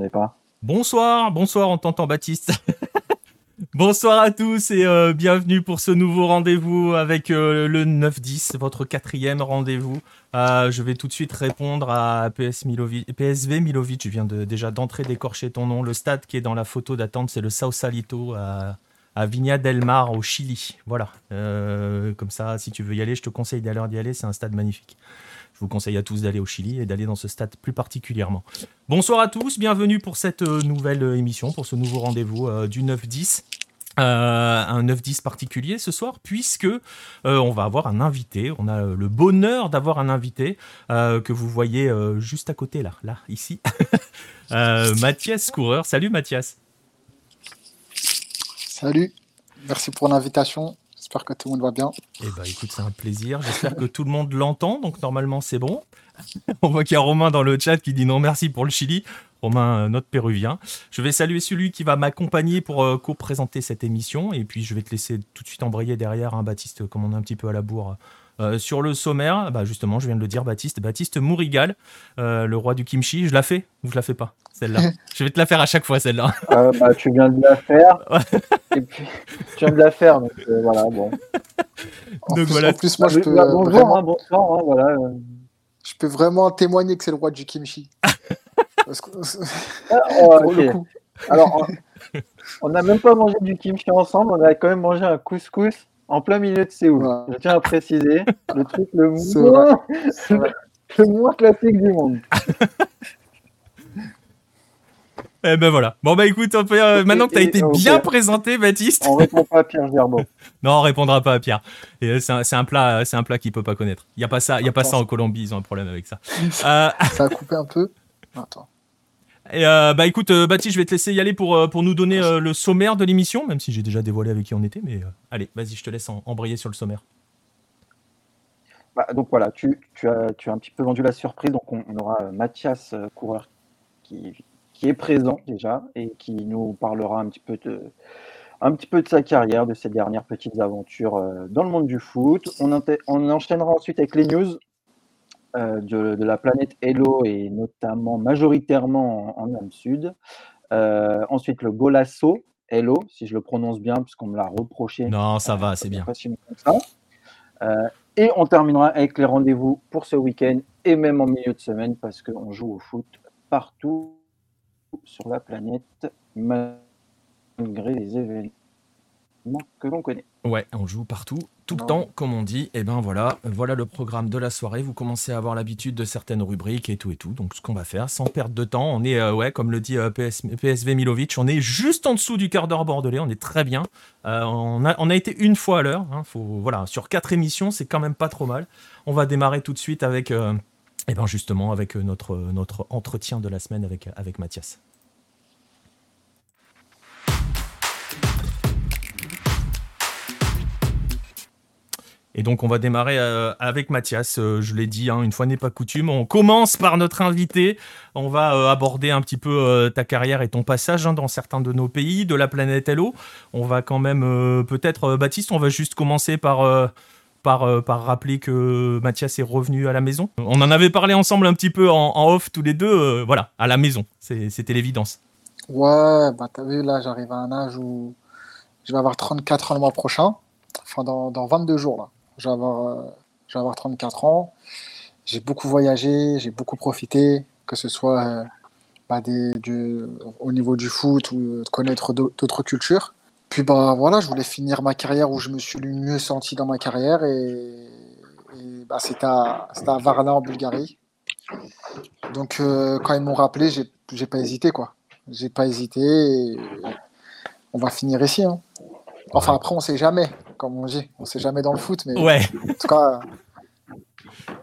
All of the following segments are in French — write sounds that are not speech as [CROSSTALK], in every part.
m'entendez pas. Bonsoir, bonsoir, on t'entend Baptiste. [LAUGHS] bonsoir à tous et euh, bienvenue pour ce nouveau rendez-vous avec euh, le 9-10, votre quatrième rendez-vous. Euh, je vais tout de suite répondre à PS PSV Milovic. Je viens de, déjà d'entrer d'écorcher ton nom. Le stade qui est dans la photo d'attente, c'est le Sao Salito à, à Viña del Mar au Chili. Voilà. comme ça, si tu veux y aller, je te conseille d'aller d'y aller. C'est un stade magnifique. Je vous conseille à tous d'aller au Chili et d'aller dans ce stade plus particulièrement. Bonsoir à tous, bienvenue pour cette euh, nouvelle euh, émission, pour ce nouveau rendez-vous euh, du 9-10. un 9-10 particulier ce soir puisque on va avoir un invité. On a le bonheur d'avoir un invité que vous voyez juste à côté là, là, ici. [LAUGHS] Mathias Coureur. Salut Mathias. Salut. Merci pour l'invitation. J'espère que tout le monde va bien. Eh ben, écoute, c'est un plaisir. J'espère que tout le monde l'entend, donc normalement c'est bon. [LAUGHS] On voit qu'il y a Romain dans le chat qui dit non merci pour le Chili. Romain, euh, notre péruvien. Je vais saluer celui qui va m'accompagner pour euh, co-présenter cette émission. Et puis je vais te laisser tout de suite embrayer derrière, hein, Baptiste, comme on est un petit peu à la bourre euh, sur le sommaire, bah justement, je viens de le dire, Baptiste, Baptiste Mourigal, euh, le roi du kimchi. Je la fais ou je la fais pas Celle-là? [LAUGHS] je vais te la faire à chaque fois, celle-là. Euh, bah, tu viens de la faire. [LAUGHS] et puis, tu viens de la faire, donc voilà, bon. En donc plus, voilà. En plus, moi, je peux. bonjour, vraiment... hein, bonsoir, hein, voilà. Je peux vraiment témoigner que c'est le roi du kimchi. [LAUGHS] Parce que... ah, oh, okay. Alors, on n'a même pas mangé du kimchi ensemble, on a quand même mangé un couscous en plein milieu de Séoul. Je tiens à préciser, le truc le [LAUGHS] moins, [LAUGHS] le moins classique du monde. [LAUGHS] Eh ben voilà. Bon bah écoute, euh, maintenant que tu as été bien présenté, Baptiste. On répond pas à Pierre Gerbeau. non, on répondra pas à Pierre. Euh, c'est un, plat, c'est un plat qu'il peut pas connaître. Il y a pas ça, il y a pas ça en Colombie. Ils ont un problème avec ça. Euh, ça a coupé un peu. Attends. Et euh, bah écoute, euh, Baptiste, je vais te laisser y aller pour, euh, pour nous donner le sommaire de l'émission, même si j'ai déjà dévoilé avec qui on était. Mais allez, vas-y, je te laisse embrayer sur le sommaire. Bah, donc voilà, tu, tu, as, tu as un petit peu vendu la surprise. Donc on, aura Mathias, coureur, qui, qui est présent déjà et qui nous parlera un petit peu de, un petit peu de sa carrière, de ses dernières petites aventures dans le monde du foot. On, on enchaînera ensuite avec les news euh, de, la planète Hello et notamment majoritairement en, en Sud. Euh, ensuite, le Golasso Hello, si je le prononce bien, puisqu'on me l'a reproché. Non, ça va, c'est bien. Euh, et on terminera avec les rendez-vous pour ce week-end et même en milieu de semaine, parce qu'on joue au foot partout sur la planète, malgré les événements que l'on connaît. Ouais, on joue partout, tout le temps, comme on dit. Et ben voilà, voilà le programme de la soirée. Vous commencez à avoir l'habitude de certaines rubriques et tout et tout. Donc ce qu'on va faire, sans perdre de temps, on est, euh, ouais, comme le dit euh, PSV Milovic, on est juste en dessous du quart d'heure bordelais. On est très bien. Euh, on, a, on a été une fois à l'heure. Hein, voilà, sur quatre émissions, c'est quand même pas trop mal. On va démarrer tout de suite avec, et ben justement, avec notre, notre entretien de la semaine avec, avec Mathias. Et donc on va démarrer euh, avec Mathias, euh, je l'ai dit, hein, une fois n'est pas coutume. On commence par notre invité, on va euh, aborder un petit peu ta carrière et ton passage hein, dans certains de nos pays, de la planète Hello. On va quand même peut-être, Baptiste, on va juste commencer par... Par, rappeler que Mathias est revenu à la maison. On en avait parlé ensemble un petit peu en, off tous les deux, voilà, à la maison, c'était l'évidence. Ouais, bah t'as vu, là j'arrive à un âge où je vais avoir 34 ans le mois prochain, enfin dans, dans 22 jours là. Je vais avoir, 34 euh, ans. J'ai beaucoup voyagé, j'ai beaucoup profité, que ce soit euh, bah, des, au niveau du foot ou de connaître d'autres cultures. Puis bah, voilà, je voulais finir ma carrière où je me suis le mieux senti dans ma carrière et, bah, c'était à, à, Varna en Bulgarie. Donc euh, quand ils m'ont rappelé, j'ai pas hésité quoi. J'ai pas hésité et on va finir ici. Hein. Enfin après on sait jamais comme on dit. On sait jamais dans le foot, mais ouais. en tout cas,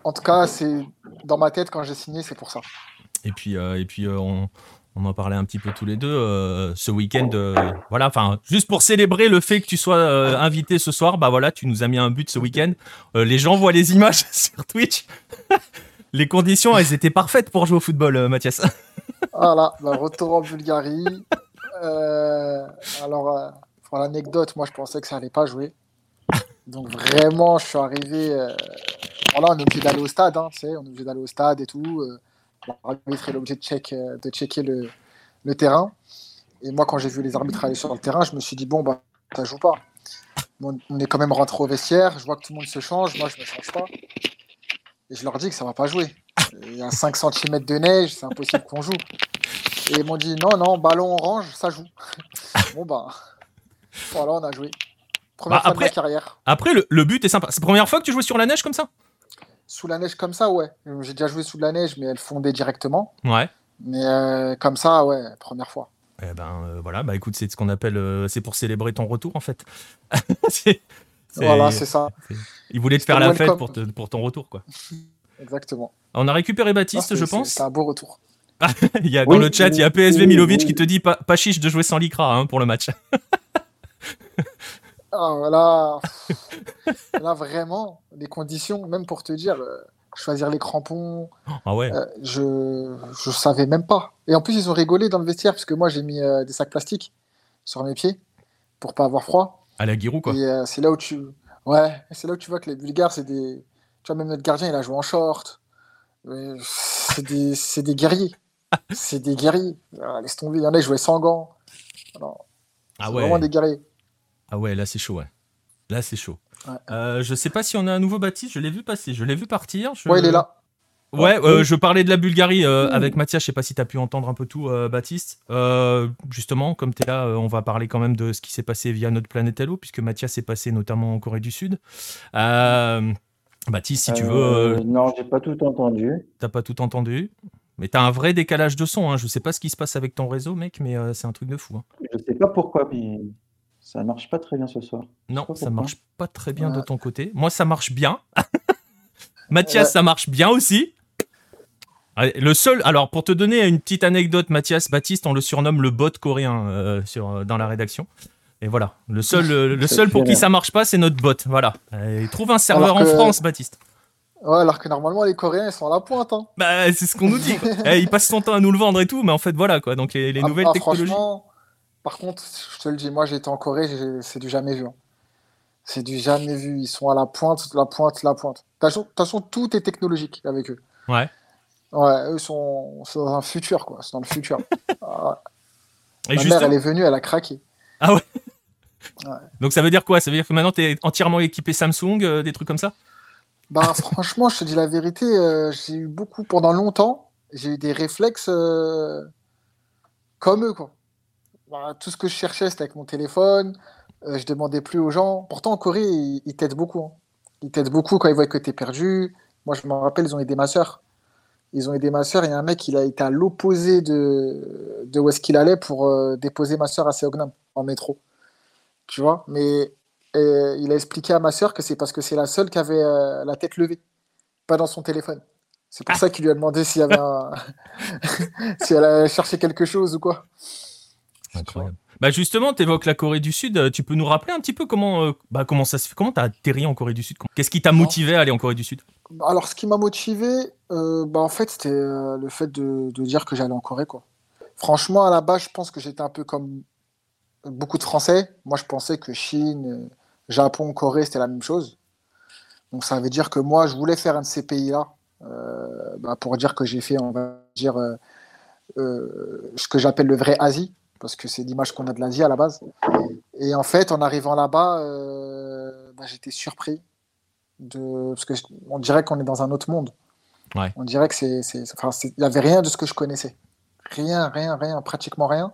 en tout cas, c'est dans ma tête quand j'ai signé, c'est pour ça. Et puis, euh, et puis euh, on, on, en parlait un petit peu tous les deux euh, ce week-end. voilà, enfin, juste pour célébrer le fait que tu sois invité ce soir, bah voilà, tu nous as mis un but ce week-end. les gens voient les images [LAUGHS] sur Twitch. [LAUGHS] les conditions, elles étaient parfaites pour jouer au football, Mathias. [LAUGHS] voilà, bah, retour en Bulgarie. alors, pour l'anecdote, moi je pensais que ça allait pas jouer. Donc vraiment, je suis arrivé. Euh, voilà, on est obligé d'aller au stade, hein, tu sais, on est obligé d'aller au stade et tout. Euh, L'arbitre est obligé de, euh, checker le, le terrain. Et moi, quand j'ai vu les arbitres aller sur le terrain, je me suis dit, bon, bah, ça joue pas. on est quand même rentré au vestiaire, je vois que tout le monde se change, moi, je me change pas. Et je leur dis que ça va pas jouer. Il y a 5 cm de neige, c'est impossible qu'on joue. Et ils m'ont dit, non, non, ballon orange, ça joue. [LAUGHS] bon, bah, voilà, on a joué. Première Bah, fois après- de ma carrière. Après, le, le but est sympa. C'est la première fois que tu jouais sur la neige comme ça? Sous la neige comme ça, ouais. J'ai déjà joué sous la neige, mais elle fondait directement. Ouais. Mais euh, comme ça, ouais, première fois. Eh ben euh, voilà, bah écoute, c'est ce qu'on appelle, euh, c'est pour célébrer ton retour en fait. [LAUGHS] C'est- c'est- Voilà, c'est ça, Il voulait te faire la welcome. fête pour, te- pour ton retour quoi. [LAUGHS] exactement. On a récupéré Ah, Baptiste, c'est- je pense. C'est un beau retour. [LAUGHS] il y a, dans le chat, il y a PSV oui, Milovic oui. qui te dit pas, pas chiche de jouer sans Lycra hein, pour le match. Voilà. Là, vraiment, les conditions, même pour te dire, euh, choisir les crampons, Ah ouais. euh, je je savais même pas. Et en plus, ils ont rigolé dans le vestiaire, parce que moi, j'ai mis euh, des sacs plastiques sur mes pieds pour pas avoir froid. À la Giroud quoi. Et c'est là où tu, ouais, c'est là où tu vois que les Bulgares, c'est des, tu vois, même notre gardien, il a joué en short. C'est des, c'est des guerriers. C'est des guerriers. Ah, laisse tomber. Il y en a, ils jouaient sans gants. Alors, Ah ouais. Vraiment des guerriers. Ah ouais, là c'est chaud, ouais. Là c'est chaud. Ouais. Euh, je sais pas si on a un nouveau Baptiste, je l'ai vu passer, je l'ai vu partir. je- Ouais, il est là. Ouais, euh, je parlais de la Bulgarie euh, avec Mathias, je sais pas si tu as pu entendre un peu tout, euh, Baptiste. Euh, justement, comme tu es là, euh, on va parler quand même de ce qui s'est passé via notre planète Hello, puisque Mathias est passé notamment en Corée du Sud. Euh, Baptiste, si tu veux, Non, j'ai pas tout entendu. t'as pas tout entendu. Mais t'as un vrai décalage de son, hein. je sais pas ce qui se passe avec ton réseau, mec, mais euh, c'est un truc de fou. hein. Je sais pas pourquoi, mais ça marche pas très bien ce soir. Non, ça marche pas très bien de ton côté. Moi, ça marche bien. [LAUGHS] Mathias, Ouais. ça marche bien aussi. Le seul, alors pour te donner une petite anecdote, Mathias Baptiste, on le surnomme le bot coréen euh, sur, dans la rédaction. Et voilà, le seul, euh, le seul pour qui ça marche pas, c'est notre bot. Voilà, Euh, il trouve un serveur en France, Baptiste. Ouais, alors que normalement, les Coréens, ils sont à la pointe. Hein. Bah, c'est ce qu'on nous dit. [LAUGHS] Eh, il passe son temps à nous le vendre et tout, mais en fait, voilà quoi. Donc les, les Ah, nouvelles ah, technologies. Franchement, par contre, je te le dis, moi, j'étais en Corée, c'est du jamais vu. hein. C'est du jamais vu. Ils sont à la pointe, la pointe, la pointe. De toute façon- tout est technologique avec eux. Ouais. Ouais, eux sont, sont dans un futur, quoi. C'est dans le futur. [LAUGHS] Ah, Et ma mère, elle est venue, elle a craqué. Donc ça veut dire quoi? Ça veut dire que maintenant tu es entièrement équipé Samsung, euh, des trucs comme ça? Bah, [LAUGHS] franchement, je te dis la vérité, euh, j'ai eu beaucoup, pendant longtemps, j'ai eu des réflexes euh, comme eux, quoi. Bah, tout ce que je cherchais, c'était avec mon téléphone, euh, je demandais plus aux gens. Pourtant, en Corée, ils, ils t'aident beaucoup. hein. Ils t'aident beaucoup quand ils voient que tu es perdu. Moi, je me rappelle, ils ont aidé ma sœur. Ils ont aidé ma sœur, et un mec, il a été à l'opposé de, de où est-ce qu'il allait pour euh, déposer ma sœur à Seognam, en métro. Tu vois? Mais et il a expliqué à ma sœur que c'est parce que c'est la seule qui avait euh, la tête levée, pas dans son téléphone. C'est pour Ah. ça qu'il lui a demandé s'il y avait un... [LAUGHS] si elle chercher quelque chose ou quoi. Incroyable. Bah justement, tu évoques la Corée du Sud. euh, Tu peux nous rappeler un petit peu comment, euh, bah, comment ça se fait Comment t'as atterri en Corée du Sud? Qu'est-ce qui t'a motivé à aller en Corée du Sud? Alors, ce qui m'a motivé, euh, bah, en fait, c'était euh, le fait de, de dire que j'allais en Corée, quoi. Franchement, à la base, je pense que j'étais un peu comme beaucoup de Français. Moi, je pensais que Chine, Japon, Corée, c'était la même chose. Donc, ça veut dire que moi, je voulais faire un de ces pays-là, euh, bah, pour dire que j'ai fait, on va dire, ce que j'appelle le vrai Asie, parce que c'est l'image qu'on a de l'Asie à la base. Et en fait, en arrivant là-bas, euh, bah, j'étais surpris de parce que je- on dirait qu'on est dans un autre monde. Ouais. On dirait que c'est, enfin, il y avait rien de ce que je connaissais, rien, rien, rien, pratiquement rien.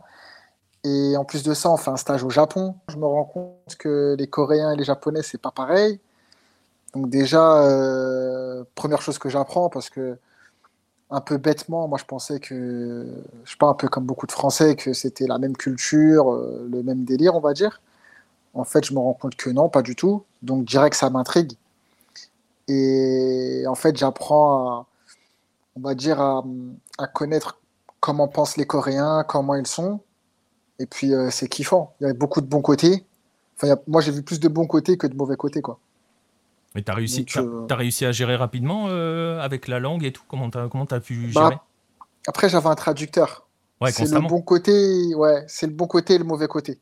Et en plus de ça, on fait un stage au Japon. Je me rends compte que les Coréens et les Japonais, c'est pas pareil. Donc déjà, euh, première chose que j'apprends, parce que un peu bêtement, moi je pensais que, je sais pas, un peu comme beaucoup de Français, que c'était la même culture, euh, le même délire, on va dire. En fait, je me rends compte que non, pas du tout. Donc direct, ça m'intrigue. Et en fait, j'apprends à, on va dire, à, connaître comment pensent les Coréens, comment ils sont. Et puis, euh, c'est kiffant. Il y a beaucoup de bons côtés. Enfin, moi, j'ai vu plus de bons côtés que de mauvais côtés, quoi. Mais t'as réussi, Donc, t'as, euh, réussi à gérer rapidement euh, avec la langue et tout? Comment t'as, comment t'as pu Bah, gérer? Après, j'avais un traducteur. Ouais, c'est le bon côté, ouais, c'est le bon côté et le mauvais côté.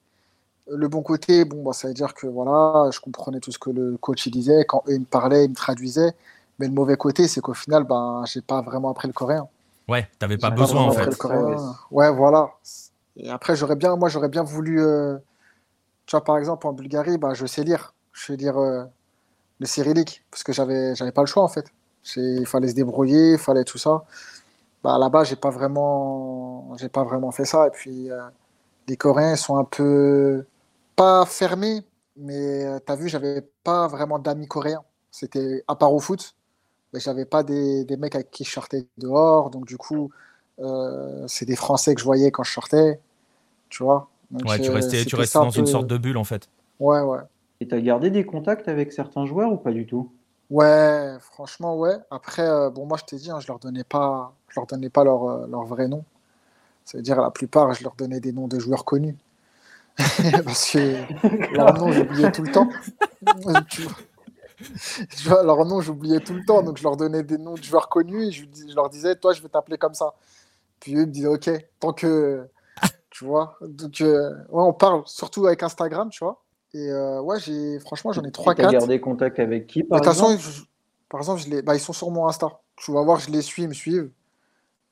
Le bon côté, bon, bah, ça veut dire que voilà, je comprenais tout ce que le coach il disait. Quand eux ils me parlaient, ils me traduisaient. Mais le mauvais côté, c'est qu'au final, ben, j'ai pas vraiment appris le coréen. Ouais, t'avais pas besoin en fait. vraiment coréen. Ouais, voilà. Et après, j'aurais bien, moi, j'aurais bien voulu. euh, tu vois, par exemple, en Bulgarie, bah, je sais lire. Je sais lire euh, le cyrillique parce que j'avais, j'avais pas le choix en fait. Il fallait se débrouiller, il fallait tout ça. Bah, là-bas, j'ai pas vraiment, j'ai pas vraiment fait ça. Et puis, euh, les Coréens sont un peu pas fermés, mais euh, t'as vu, j'avais pas vraiment d'amis coréens. C'était à part au foot, mais j'avais pas des, des mecs avec qui je sortais dehors. Donc, du coup, euh, c'est des Français que je voyais quand je sortais, tu vois. Donc, Ouais, tu restais, tu restais dans une sorte de bulle en fait. Ouais, ouais. Et t'as gardé des contacts avec certains joueurs ou pas du tout? Ouais, franchement, ouais. Après, euh, bon, moi, je t'ai dit, hein, je leur donnais pas, je leur donnais pas leur, euh, leur vrai nom. Ça veut dire, la plupart, je leur donnais des noms de joueurs connus. [LAUGHS] Parce que leur nom, j'oubliais tout le temps. [LAUGHS] Tu vois, Tu leur nom, j'oubliais tout le temps. Donc, je leur donnais des noms de joueurs connus et je leur disais, toi, je vais t'appeler comme ça. Puis eux ils me disaient, OK, tant que. Tu vois. Donc, euh, ouais, on parle surtout avec Instagram, tu vois. Et euh, ouais, j'ai, franchement, j'en ai Et 3, T'as 4. gardé contact avec qui De par toute façon, exemple? je- par exemple, je les- bah, ils sont sur mon Insta. Tu vas voir, je les suis, ils me suivent.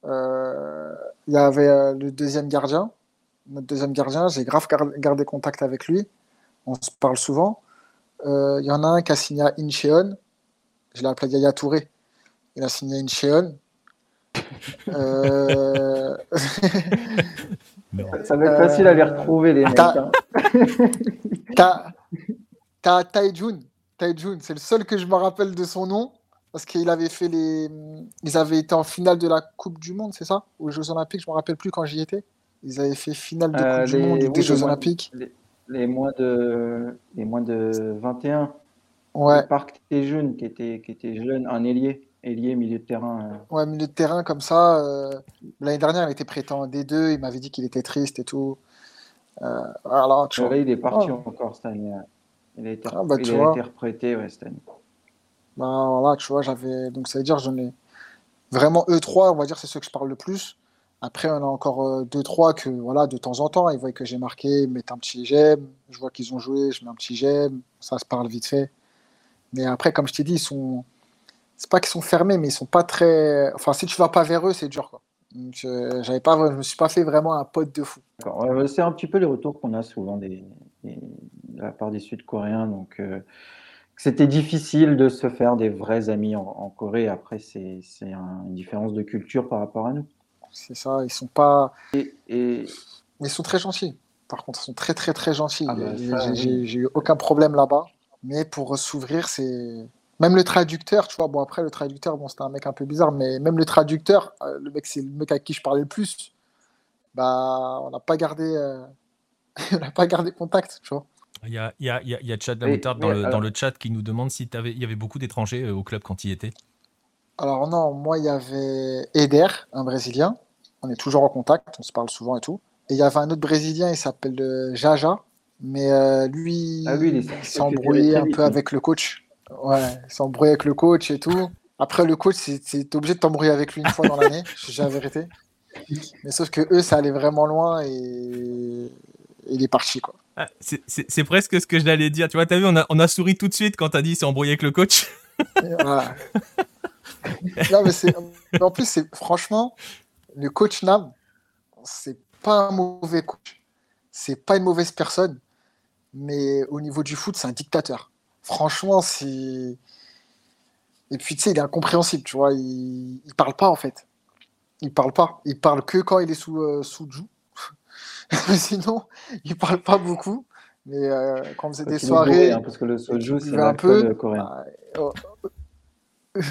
Euh, Il y avait euh, le deuxième gardien. Notre deuxième gardien, j'ai grave gar- gardé contact avec lui. On se parle souvent. Euh, Il y en a un qui a signé à Incheon. Je l'ai appelé Yaya Touré. Il a signé à Incheon. [LAUGHS] Euh, Ça va être facile à les retrouver les mecs. [LAUGHS] t'as- Taejun. Taejun, c'est le seul que je me rappelle de son nom. Parce qu'il avait fait les. Ils avaient été en finale de la Coupe du Monde, c'est ça? Aux Jeux Olympiques, je me rappelle plus quand j'y étais. Ils avaient fait finale de Euh, Coupe du les- Monde et oui, des Jeux Olympiques. Les, les moins de les moins de 21. Ouais, Le Parc Taejun qui était qui était jeune, un ailier, ailier milieu de terrain. euh. ouais, milieu de terrain comme ça. euh, L'année dernière, il était prêté en D2. Il m'avait dit qu'il était triste et tout. Euh, voilà, tu vois. Là, il est parti Oh. encore cette année. euh. Il a été, Ah, bah, il tu a vois. été reprêté ouais, cette année. Ben, voilà, tu vois, j'avais. Donc, ça veut dire, j'en ai. Vraiment, eux trois, on va dire, c'est ceux que je parle le plus. Après, on a encore euh, deux, trois que, voilà, de temps en temps, ils voient que j'ai marqué, ils mettent un petit j'aime. Je vois qu'ils ont joué, je mets un petit j'aime. Ça se parle vite fait. Mais après, comme je t'ai dit, ils sont. C'est pas qu'ils sont fermés, mais ils sont pas très. Enfin, si tu vas pas vers eux, c'est dur, quoi. Donc, euh, j'avais pas, je me suis pas fait vraiment un pote de fou. D'accord. Ouais, c'est un petit peu les retours qu'on a souvent des, des- de la part des Sud-Coréens. Donc, euh, c'était difficile de se faire des vrais amis en, en Corée. Après, c'est c'est un- une différence de culture par rapport à nous. C'est ça, ils sont pas. Et, ils sont très gentils. Par contre, ils sont très, très, très gentils. Ah bah, J'ai- ça, j'ai- oui. J'ai j'ai eu aucun problème là-bas. Mais pour s'ouvrir, c'est. Même le traducteur, tu vois, bon, après, le traducteur, bon, c'était un mec un peu bizarre, mais même le traducteur, euh, le mec, c'est le mec avec qui je parlais le plus. Bah, on n'a pas gardé. euh, [LAUGHS] on n'a pas gardé contact, tu vois. Il y a, il y a, il y a, il y a Chad la Mais- moutarde dans, le, alors- dans le chat qui nous demande si il y avait beaucoup d'étrangers euh, au club quand il était. Alors, non, moi, il y avait Eder, un Brésilien. On est toujours en contact, on se parle souvent et tout. Et il y avait un autre Brésilien, il s'appelle euh, Jaja. Mais euh, lui, Ah oui, il un peu avec le coach. Ouais, embrouillé avec le coach et tout. Après, le coach, c'est- t'es obligé de t'embrouiller avec lui une fois dans l'année, dis la vérité. Mais sauf que eux, ça allait vraiment loin et, et il est parti, quoi. Ah, c'est- presque ce que j'allais dire. Tu vois, t'as vu, on a, on a souri tout de suite quand t'as dit c'est embrouillé avec le coach. Voilà. Non, mais c'est. En plus, c'est franchement, le coach Nam, c'est pas un mauvais coach. C'est pas une mauvaise personne. Mais au niveau du foot, c'est un dictateur. Franchement, c'est. Et puis, tu sais, il est incompréhensible, tu vois. Il... il parle pas, en fait. Il parle pas. Il parle que quand il est sous, euh, sous joue. [LAUGHS] Sinon, il parle pas beaucoup. Mais euh, quand Quand des soirées. bourré, hein, parce que le soju, c'est un peu, coréen. bah, oh, [LAUGHS]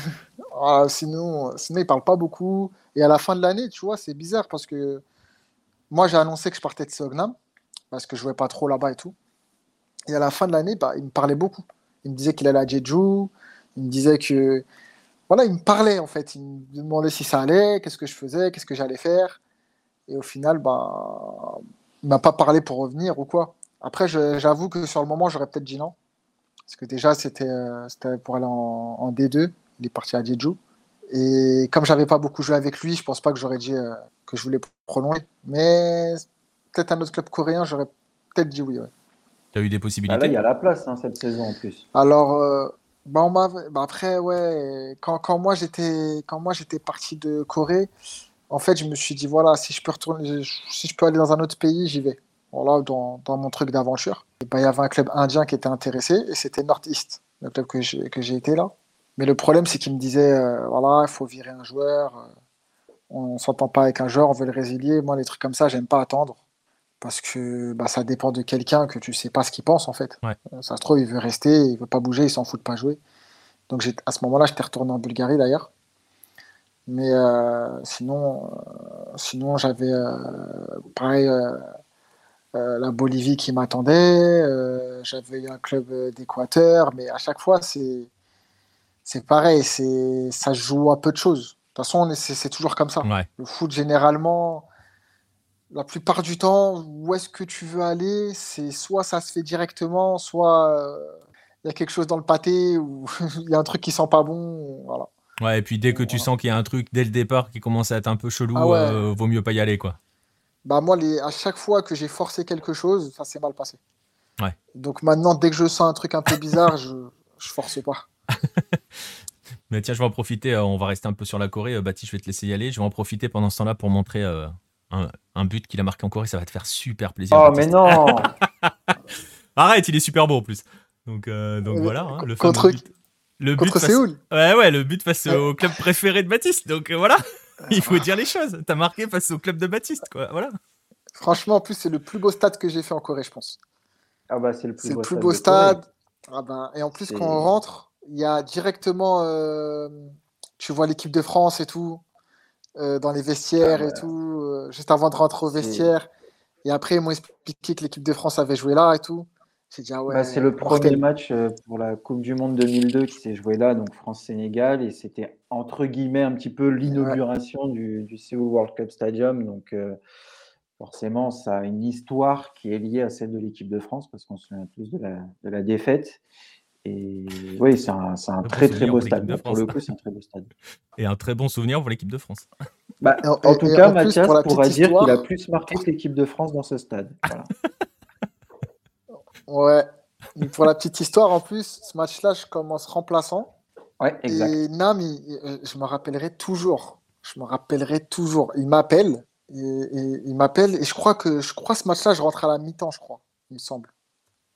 ah, sinon, sinon, il parle pas beaucoup. Et à la fin de l'année, tu vois, c'est bizarre parce que moi, j'ai annoncé que je partais de Seognam parce que je jouais pas trop là-bas et tout. Et à la fin de l'année, bah, il me parlait beaucoup. Il me disait qu'il allait à Jeju. Il me disait que. Voilà, il me parlait en fait. Il me demandait si ça allait, qu'est-ce que je faisais, qu'est-ce que j'allais faire. Et au final, bah, il m'a pas parlé pour revenir ou quoi. Après, j'avoue que sur le moment, j'aurais peut-être dit non. Parce que déjà, c'était euh, pour aller en, en D2. Il est parti à Jeju. Et comme j'avais pas beaucoup joué avec lui, je pense pas que j'aurais dit euh, que je voulais prolonger. Mais peut-être un autre club coréen, j'aurais peut-être dit oui. Eu des possibilités là, il y a la place hein, cette saison en plus. Alors, euh, bah, on bah, après, ouais, quand, quand moi j'étais quand moi j'étais parti de Corée, en fait, je me suis dit, voilà, si je peux retourner, si je peux aller dans un autre pays, j'y vais. Voilà, dans, dans mon truc d'aventure. Ben, il y avait un club indien qui était intéressé et c'était Northeast, le club que j'ai été là. Mais le problème, c'est qu'il me disait, euh, voilà, il faut virer un joueur, euh, on ne s'entend pas avec un joueur, on veut le résilier. Moi, les trucs comme ça, j'aime pas attendre. Parce que bah, ça dépend de quelqu'un que tu sais pas ce qu'il pense, en fait. Ouais. Euh, Ça se trouve, il veut rester, il veut pas bouger, il s'en fout de pas jouer. Donc à ce moment-là, j'étais retourné en Bulgarie d'ailleurs. Mais euh, sinon, euh, sinon j'avais euh, pareil la Bolivie qui m'attendait. j'avais un club d'Équateur, mais à chaque fois c'est c'est pareil, c'est ça joue à peu de choses. De toute façon, on est- c'est c'est toujours comme ça. Ouais. Le foot généralement, la plupart du temps, où est-ce que tu veux aller, c'est soit ça se fait directement, soit euh, il y a quelque chose dans le pâté ou [LAUGHS] il y a un truc qui sent pas bon. Voilà. Ouais, et puis dès que tu sens qu'il y a un truc dès le départ qui commence à être un peu chelou, Ah ouais. euh, vaut mieux pas y aller, quoi. Bah moi, les, à chaque fois que j'ai forcé quelque chose, ça s'est mal passé. Ouais. Donc maintenant, dès que je sens un truc un peu bizarre, je, je force pas. [LAUGHS] Mais tiens, je vais en profiter, euh, on va rester un peu sur la Corée. Baptiste, je vais te laisser y aller. Je vais en profiter pendant ce temps-là pour montrer euh, un, un but qu'il a marqué en Corée. Ça va te faire super plaisir. Oh, Baptiste. mais non [LAUGHS] Arrête, il est super beau en plus. Donc, euh, donc Euh, voilà. hein, le contre but. Le but Contre face- Séoul. Ouais, ouais, le but face Ouais. au club préféré de Baptiste. Donc euh, voilà, il faut dire les choses. T'as marqué face au club de Baptiste, quoi. Voilà. Franchement, en plus, c'est le plus beau stade que j'ai fait en Corée, je pense. Ah bah c'est le plus C'est le beau plus stade beau stade. Ah ben, et en plus, quand on rentre, il y a directement, euh, tu vois l'équipe de France et tout, euh, dans les vestiaires Ah et tout, euh, juste avant de rentrer au vestiaire. Et après, ils m'ont expliqué que l'équipe de France avait joué là et tout. J'ai dit, ah ouais, Bah, c'est le premier mortel. match euh, pour la Coupe du Monde 2002 qui s'est joué là, donc France-Sénégal, et c'était entre guillemets un petit peu l'inauguration du, du Seoul World Cup Stadium. Donc euh, forcément, ça a une histoire qui est liée à celle de l'équipe de France, parce qu'on se souvient tous de la, de la défaite. Et oui, c'est un, c'est un bon très très souvenir beau pour stade. Pour le France. coup, c'est un très beau stade. Et un très bon souvenir pour l'équipe de France. [LAUGHS] Bah, en- tout et cas, en plus, Mathias pour pourra dire qu'il a plus marqué que l'équipe de France dans ce stade. [LAUGHS] Voilà. Ouais. Mais pour la petite histoire, en plus, ce match-là, je commence remplaçant. Ouais, exact. Et Nam, il- il- je me rappellerai toujours. Je me rappellerai toujours. Il m'appelle. Et, et il m'appelle. Et je crois que je crois ce match-là, je rentre à la mi-temps, je crois. Il me semble.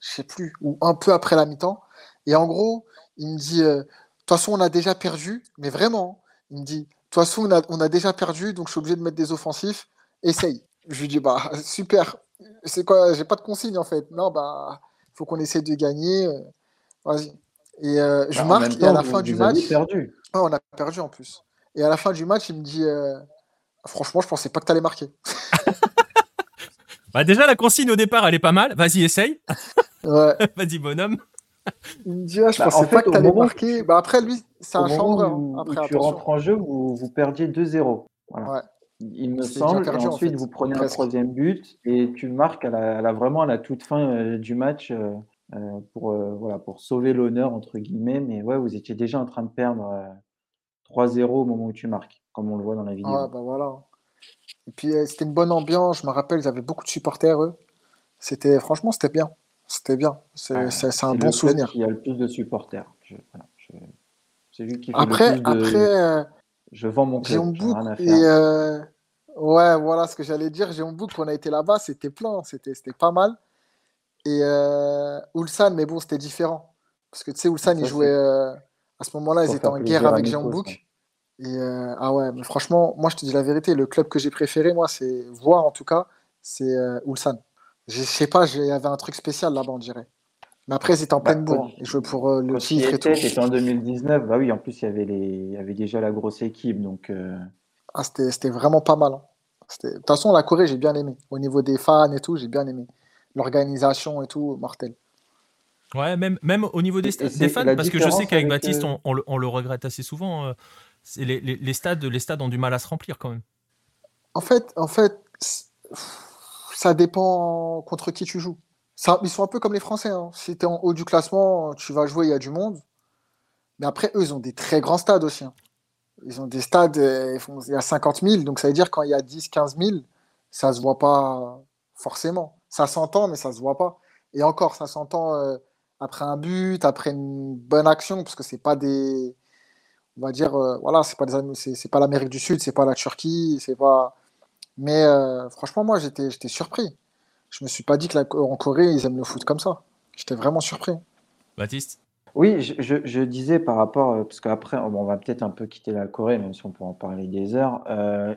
Je sais plus. Ou un peu après la mi-temps. Et en gros, il me dit euh, De toute façon, on a déjà perdu. Mais vraiment, il me dit De toute façon, on a, on a déjà perdu. Donc, je suis obligé de mettre des offensifs. Essaye. Je lui dis Bah, [LAUGHS] super. C'est quoi J'ai pas de consigne, en fait. Non, bah, il faut qu'on essaie de gagner. euh, Vas-y. Et euh, je Bah, marque. et à la fin vous- du match. perdu. Ouais, on a perdu en plus. Et à la fin du match, il me dit euh, Franchement, je pensais pas que tu allais marquer. [LAUGHS] Bah, déjà, la consigne au départ, elle est pas mal. Vas-y, essaye. Ouais. [LAUGHS] Vas-y, bonhomme. Je Bah, en pensais fait, pas que au tu allais moment où marquer. tu- Bah, après, lui, c'est un où, hein. Après, où tu rentres en jeu, vous, vous perdiez 2-0. Voilà. Ouais. Il me semble. perdu, et en ensuite, fait, vous prenez un presque. troisième but et tu marques à la, à la- vraiment à la toute fin euh, du match euh, euh, pour, voilà, pour sauver l'honneur, entre guillemets. Mais ouais, vous étiez déjà en train de perdre euh, 3-0 au moment où tu marques, comme on le voit dans la vidéo. Ouais, bah voilà. Et puis, c'était une bonne ambiance. Je me rappelle, ils avaient beaucoup de supporters, eux. C'était, franchement, c'était bien. C'était bien. C'est un bon souvenir. qui a le plus de supporters. Je- voilà, je- C'est lui qui fait Après, le plus de. après euh, Je vends mon club. rien à et euh, ouais voilà ce que j'allais dire Jeonbuk on a été là-bas c'était plein c'était pas mal et euh, Ulsan mais bon c'était différent parce que tu sais Ulsan jouaient c'est euh, à ce moment-là ils étaient en guerre avec et euh, ah ouais mais franchement moi je te dis la vérité le club que j'ai préféré moi c'est voir en tout cas c'est Ulsan je je sais pas il y avait un truc spécial là-bas on dirait mais après ils étaient en Bah, pleine bourre hein. ils jouaient pour euh, le titre et tout c'était en 2019. Bah oui, en plus, il y avait, les... il y avait déjà la grosse équipe. Donc, euh, Ah, c'était, c'était vraiment pas mal. hein. C'était- De toute façon, la Corée, j'ai bien aimé. Au niveau des fans et tout, j'ai bien aimé. L'organisation et tout, mortel. Ouais, même, même au niveau des, fans, parce que je sais qu'avec avec, Baptiste, euh, on, on le, on le regrette assez souvent. euh, c'est les, les- les stades, les stades ont du mal à se remplir quand même. En fait, en fait, ça dépend contre qui tu joues. Ils sont un peu comme les Français. hein. Si tu es en haut du classement, tu vas jouer, il y a du monde. Mais après, eux, ils ont des très grands stades aussi. hein. Ils ont des stades, euh, il y a 50 000. Donc, ça veut dire quand il y a 10, 15 000, ça se voit pas forcément. Ça s'entend, mais ça se voit pas. Et encore, ça s'entend euh, après un but, après une bonne action, parce que c'est pas des. on va dire, euh, voilà, c'est pas c'est pas l'Amérique du Sud, c'est pas la Turquie, c'est pas. Mais euh, franchement, moi, j'étais, j'étais surpris. Je me suis pas dit que en Corée, ils aiment le foot comme ça. J'étais vraiment surpris. Baptiste? Oui, je, disais par rapport, euh, parce qu'après, on va peut-être un peu quitter la Corée, même si on peut en parler des heures.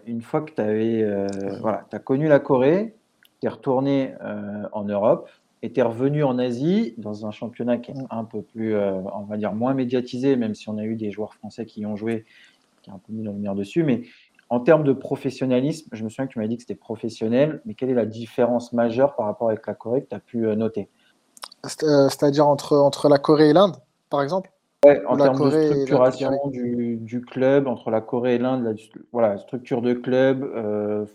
une fois que tu avais, voilà, as connu la Corée, tu es retourné en Europe, était revenu en Asie dans un championnat qui est un peu plus, euh, on va dire, moins médiatisé, même si on a eu des joueurs français qui y ont joué, qui ont un peu mis la lumière dessus. Mais en termes de professionnalisme, je me souviens que tu m'as dit que c'était professionnel, mais quelle est la différence majeure par rapport avec la Corée que tu as pu euh, noter? Euh, C'est-à-dire entre, entre la Corée et l'Inde, par exemple? Ouais, en termes de structuration du, du, club, entre la Corée et l'Inde, la voilà, structure de club,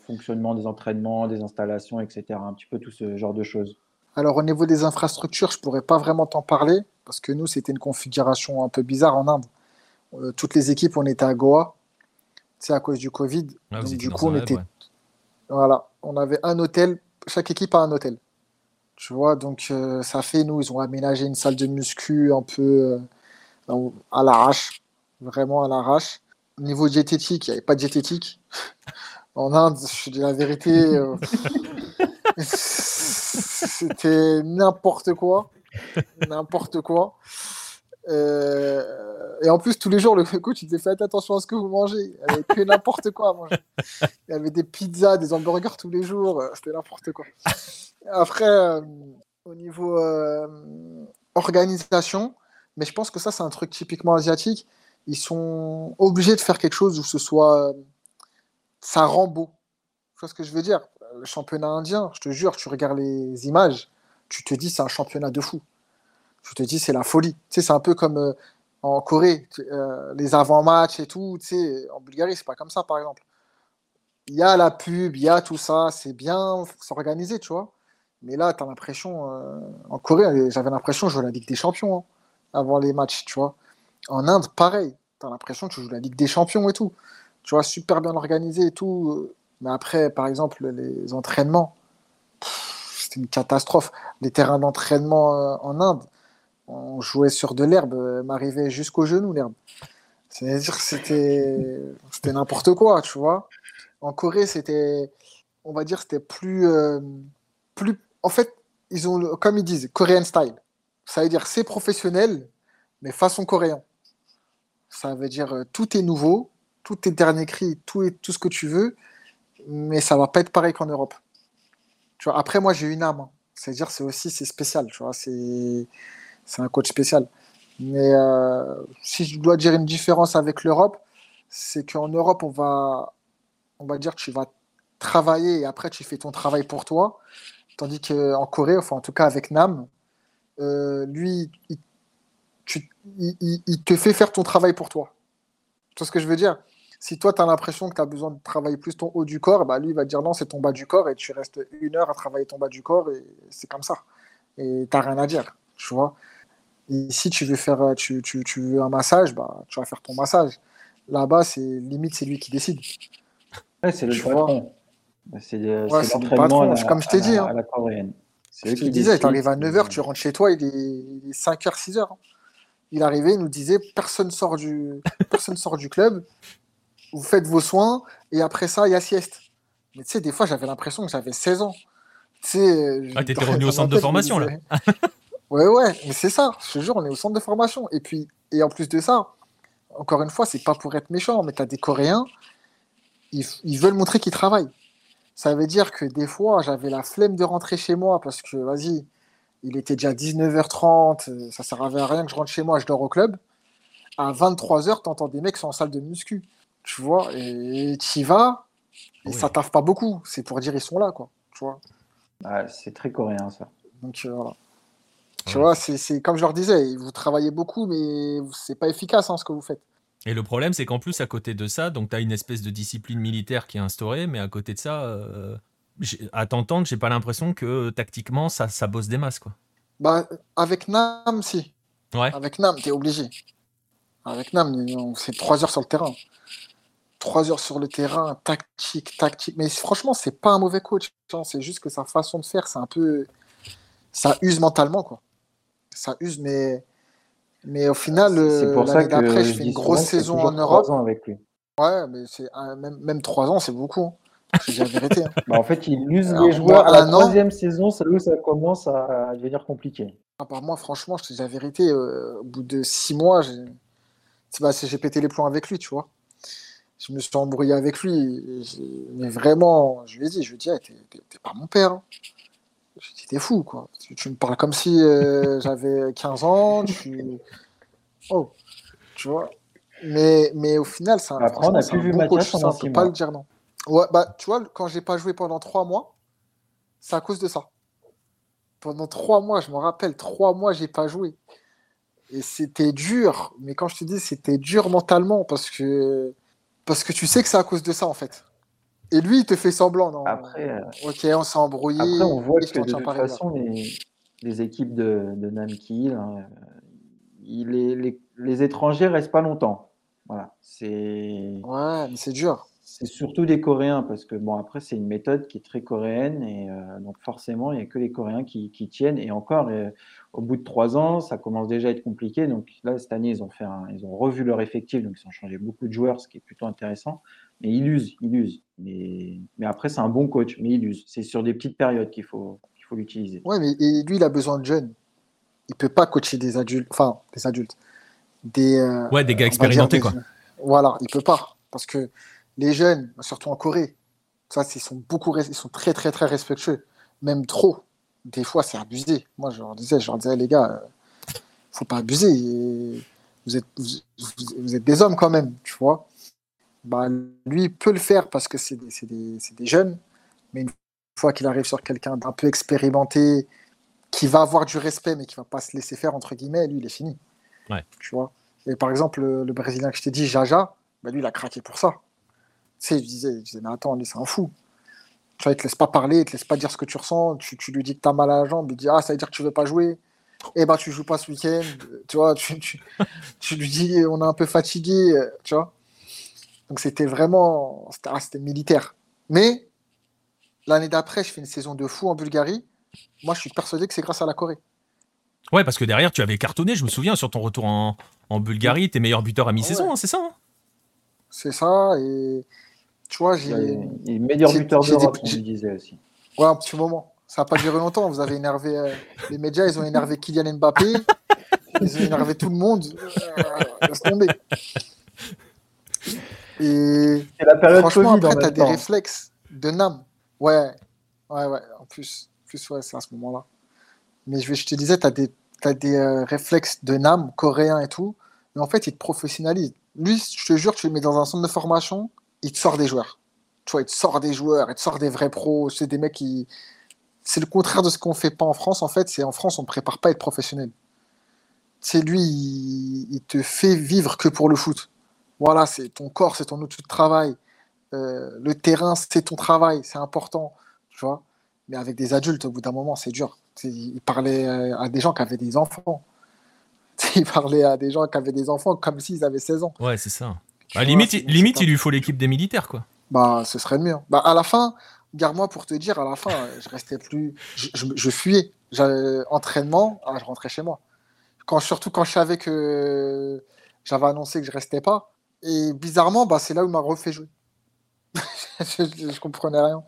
fonctionnement des entraînements, des installations, etc. Un petit peu tout ce genre de choses. Alors au niveau des infrastructures, je pourrais pas vraiment t'en parler parce que nous c'était une configuration un peu bizarre en Inde. Euh, toutes les équipes on était à Goa, c'est à cause du Covid. Ah, donc, du coup on était, voilà, on avait un hôtel, chaque équipe a un hôtel. Tu vois, donc euh, ça fait nous ils ont aménagé une salle de muscu un peu euh, à l'arrache, vraiment à l'arrache. Au niveau diététique, il n'y avait pas de diététique. [LAUGHS] en Inde, je dis la vérité. [LAUGHS] C'était n'importe quoi. n'importe quoi. Euh, et en plus, tous les jours, le [LAUGHS] coach, il disait Faites attention à ce que vous mangez. Il avait n'importe quoi à manger. Il y avait des pizzas, des hamburgers tous les jours. C'était n'importe quoi. Après, euh, au niveau euh, organisation, mais je pense que ça, c'est un truc typiquement asiatique. Ils sont obligés de faire quelque chose où ce soit. ça rend beau. Tu vois ce que je veux dire? Le championnat indien, je te jure, tu regardes les images, tu te dis c'est un championnat de fou. Tu te dis c'est la folie. C'est un peu comme euh, en Corée, euh, les avant-matchs et tout. Tu en Bulgarie, c'est pas comme ça, par exemple. Il y a la pub, il y a tout ça, c'est bien s'organiser, tu vois. Mais là, tu l'impression, euh, en Corée, j'avais l'impression de jouer la Ligue des Champions hein, avant les matchs, tu vois. En Inde, pareil, tu as l'impression que tu joues la Ligue des Champions et tout. Tu vois, super bien organisé et tout. Mais après, par exemple, les entraînements, c'était une catastrophe. Les terrains d'entraînement en Inde, on jouait sur de l'herbe, euh, m'arrivait jusqu'au genou l'herbe. C'est-à-dire que c'était, c'était n'importe quoi, tu vois. En Corée, c'était, on va dire, c'était plus, euh, plus. En fait, ils ont, comme ils disent, Korean style. Ça veut dire c'est professionnel, mais façon coréen. Ça veut dire tout est nouveau, tout est dernier cri, tout est ce que tu veux, mais ça va pas être pareil qu'en Europe. Tu vois, après, moi, j'ai une âme. Hein. C'est-à-dire, c'est aussi c'est spécial. Tu vois, c'est c'est un coach spécial. Mais euh, si je dois dire une différence avec l'Europe, c'est qu'en Europe, on va, on va dire que tu vas travailler et après tu fais ton travail pour toi. Tandis qu'en Corée, enfin en tout cas avec Nam, euh, lui, il, tu, il, te fait faire ton travail pour toi. Tu vois ce que je veux dire? Si toi, tu as l'impression que tu as besoin de travailler plus ton haut du corps, bah, lui, il va dire non, c'est ton bas du corps et tu restes une heure à travailler ton bas du corps et c'est comme ça. Et tu n'as rien à dire, tu vois? Si tu veux faire tu, tu, tu, veux un massage, bah, tu vas faire ton massage. Là-bas, c'est limite, c'est lui qui décide. Ouais, c'est le patron. Bah, c'est ouais, le patron, comme je t'ai dit. Hein. À la Je te disais, tu arrives à 9h, tu rentres chez toi, il est, 5h, 6h. Hein. Il arrivait, il nous disait personne sort du, personne sort du club, vous faites vos soins, et après ça, il y a sieste. Mais tu sais, des fois, j'avais l'impression que j'avais 16 ans. Tu sais, ah, t'étais [LAUGHS] revenu au centre de formation, là Ouais, ouais, mais c'est ça. Je te jure, on est au centre de formation. Et puis, et en plus de ça, encore une fois, c'est pas pour être méchant, mais tu as des Coréens, ils, ils veulent montrer qu'ils travaillent. Ça veut dire que des fois, j'avais la flemme de rentrer chez moi parce que, vas-y, il était déjà 19h30, ça servait à rien que je rentre chez moi, je dors au club. À 23h, tu entends des mecs qui sont en salle de muscu. Tu vois, et tu y vas, et ça taffe pas beaucoup. C'est pour dire ils sont là, quoi. Tu vois. c'est très coréen, ça. Donc euh, voilà. Tu vois, c'est comme je leur disais, vous travaillez beaucoup, mais c'est pas efficace hein, ce que vous faites. Et le problème, c'est qu'en plus, à côté de ça, donc tu as une espèce de discipline militaire qui est instaurée, mais à côté de ça, euh, à t'entendre, j'ai pas l'impression que tactiquement, ça, ça bosse des masses. Quoi. Bah, avec Nam, si. Ouais. Avec Nam, tu es obligé. Avec Nam, c'est trois heures sur le terrain trois heures sur le terrain, tactique, tactique. Mais franchement, c'est pas un mauvais coach. C'est juste que sa façon de faire, c'est un peu. Ça use mentalement, quoi. Ça use, mais Mais au final, C'est pour ça l'année que d'après, je fais une grosse c'est saison en Europe. trois ans avec lui. Ouais, mais c'est même, même trois ans, c'est beaucoup. hein. Dis la vérité. hein. [LAUGHS] Bah, en fait, il use Alors, les joueurs moi, à la troisième saison, c'est là où ça commence à devenir compliqué. Ah, par moi, franchement, je te dis la vérité, euh, au bout de six mois, j'ai c'est- bah, c'est- pété les plombs avec lui, tu vois. Je me suis embrouillé avec lui. Mais vraiment, je lui ai dit, je lui ai dit, Ah, t'es pas mon père. hein. Je lui ai dit, t'es fou, quoi. Tu, tu me parles comme si euh, [LAUGHS] j'avais 15 ans. Tu... Oh, tu vois. Mais, mais au final, c'est un, Après, on n'a plus vu bon Mathias ça, pendant on six peut pas mois. le dire non. Ouais, bah, tu vois, quand j'ai pas joué pendant trois mois, c'est à cause de ça. Pendant trois mois, je me rappelle, trois mois, j'ai pas joué. Et c'était dur. Mais quand je te dis, c'était dur mentalement parce que, parce que tu sais que c'est à cause de ça, en fait. Et lui, il te fait semblant. Non? Après, euh, Ok, on s'est embrouillé. après, on voit que de toute façon, les, les équipes de, de Namki, hein, les, les, les étrangers restent pas longtemps. Voilà, c'est Ouais, mais c'est dur. c'est surtout des Coréens parce que bon après c'est une méthode qui est très coréenne et euh, donc forcément il n'y a que les Coréens qui, qui tiennent et encore euh, au bout de trois ans ça commence déjà à être compliqué donc là cette année ils ont fait un- ils ont revu leur effectif donc ils ont changé beaucoup de joueurs ce qui est plutôt intéressant mais il use il use mais, mais après c'est un bon coach mais il use c'est sur des petites périodes qu'il faut qu'il faut l'utiliser Ouais, mais et lui, il a besoin de jeunes. Il peut pas coacher des adultes, enfin, des adultes. Des, euh, Ouais, des gars expérimentés, des- quoi. Voilà, il peut pas. Parce que les jeunes, surtout en Corée, ça, ils sont beaucoup, ils sont très, très, très respectueux. Même trop. Des fois, c'est abusé. Moi, je leur disais, je leur disais, les gars, euh, faut pas abuser. Et Vous êtes, vous êtes des hommes quand même, tu vois. Bah, lui, peut le faire parce que c'est des, des- des jeunes. Mais une fois qu'il arrive sur quelqu'un d'un peu expérimenté, qui va avoir du respect, mais qui va pas se laisser faire, entre guillemets, lui, il est fini. Ouais. Tu vois. Et par exemple, le, le Brésilien que je t'ai dit, Jaja, bah, lui, il a craqué pour ça. Tu sais, je disais, je disais, mais attends, lui, c'est un fou. Tu vois, il te laisse pas parler, il te laisse pas dire ce que tu ressens. Tu, tu lui dis que tu as mal à la jambe, il dit, ah, ça veut dire que tu veux pas jouer. Eh ben, tu joues pas ce week-end. Tu vois, tu, tu, tu lui dis, on est un peu fatigué, tu vois. Donc, c'était vraiment, c'était ah, c'était militaire. Mais l'année d'après, je fais une saison de fou en Bulgarie. Moi, je suis persuadé que c'est grâce à la Corée. Ouais, parce que derrière, tu avais cartonné, je me souviens, sur ton retour en, en Bulgarie, tes meilleurs buteurs à mi-saison, Ouais. hein, c'est ça hein? C'est ça. Et tu vois, j'ai. est meilleur j'ai- buteur j'ai d'Europe des- on lui disait aussi Ouais, un petit moment. Ça n'a pas duré longtemps. Vous avez énervé euh, les médias, ils ont énervé Kylian Mbappé, ils ont énervé tout le monde. Euh, laisse tomber. Et la période franchement, Covid après, tu as des temps réflexes de Nam. Ouais, ouais, ouais. En plus, plus ouais, c'est à ce moment-là. Mais je, te disais, tu as des, t'as des euh, réflexes de Nam, coréens et tout. Mais en fait, il te professionnalise. Lui, je te jure, tu le mets dans un centre de formation, il te sort des joueurs. Tu vois, il te sort des joueurs, il te sort des vrais pros. C'est des mecs qui. C'est le contraire de ce qu'on fait pas en France. En fait, c'est en France, on ne prépare pas à être professionnel. C'est lui, il, il te fait vivre que pour le foot. Voilà, c'est ton corps, c'est ton outil de travail. Euh, le terrain, c'est ton travail, c'est important. Tu vois. Mais avec des adultes, au bout d'un moment, c'est dur. Il parlait euh, à des gens qui avaient des enfants. [LAUGHS] Il parlait à des gens qui avaient des enfants comme s'ils avaient 16 ans. Ouais, c'est ça. Bah, vois, limite, il- limite c'est il lui faut l'équipe des militaires, quoi. bah, ce serait le mieux. Bah, à la fin, garde-moi pour te dire, à la fin, euh, je restais plus. Je, je, je fuyais. J'avais entraînement, ah, je rentrais chez moi. Quand, surtout quand je savais que j'avais annoncé que je restais pas. Et bizarrement, bah, c'est là où il m'a refait jouer. [LAUGHS] je, je, je comprenais rien.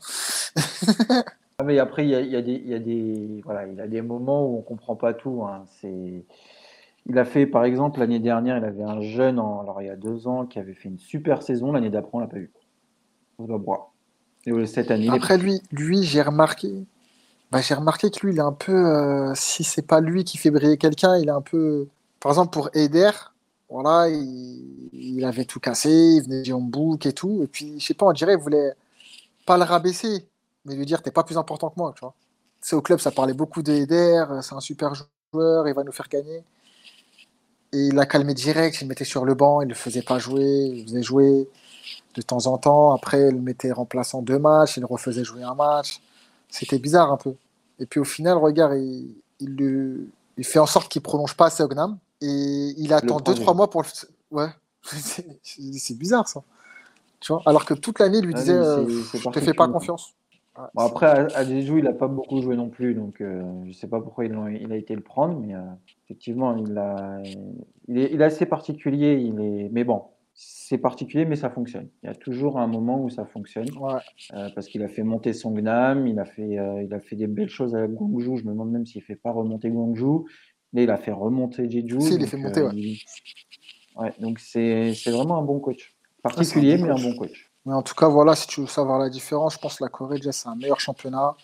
[LAUGHS] Ah, mais après, il y a, y a des, y a des, voilà, il a des moments où on comprend pas tout. hein. C'est, il a fait, par exemple, l'année dernière, il avait un jeune, en- alors il y a deux ans, qui avait fait une super saison. L'année d'après, on l'a pas vu. On doit boire. Et cette année, Après, lui, lui j'ai remarqué. Bah, j'ai remarqué que lui, il est un peu. euh, si c'est pas lui qui fait briller quelqu'un, il est un peu. Par exemple, pour Eder, voilà, il, avait tout cassé, il venait du book et tout. Et puis, je sais pas, on dirait, il voulait pas le rabaisser, mais lui dire, t'es pas plus important que moi, tu vois. C'est au club, ça parlait beaucoup d'Eder, c'est un super joueur, il va nous faire gagner. Et il l'a calmé direct, il le mettait sur le banc, il le faisait pas jouer, il le faisait jouer de temps en temps. Après, il le mettait remplaçant deux matchs, il le refaisait jouer un match. C'était bizarre un peu. Et puis au final, regarde, il, il, il fait en sorte qu'il prolonge pas Seognam. Et il attend prend 2-3 bien. mois pour le. Ouais, [LAUGHS] c'est bizarre ça. Tu vois Alors que toute l'année, il lui Ah disait oui, c'est Je te fais pas confiance. Bon, après, à, à Jeju, il n'a pas beaucoup joué non plus, donc euh, je ne sais pas pourquoi il, il, a été le prendre, mais euh, effectivement, il, a, il, est, il, est, assez particulier. Il est, mais bon, c'est particulier, mais ça fonctionne. Il y a toujours un moment où ça fonctionne, ouais. euh, parce qu'il a fait monter son Gnam, il a fait, euh, il a fait des belles choses à Guangzhou. Je me demande même s'il ne fait pas remonter Guangzhou. Là, il a fait remonter Jeju. Si, il a fait monter, euh, ouais. il- ouais. Donc c'est vraiment un bon coach. Particulier, bon mais un bon coach. Mais en tout cas, voilà, si tu veux savoir la différence, je pense que la Corée, déjà, c'est un meilleur championnat.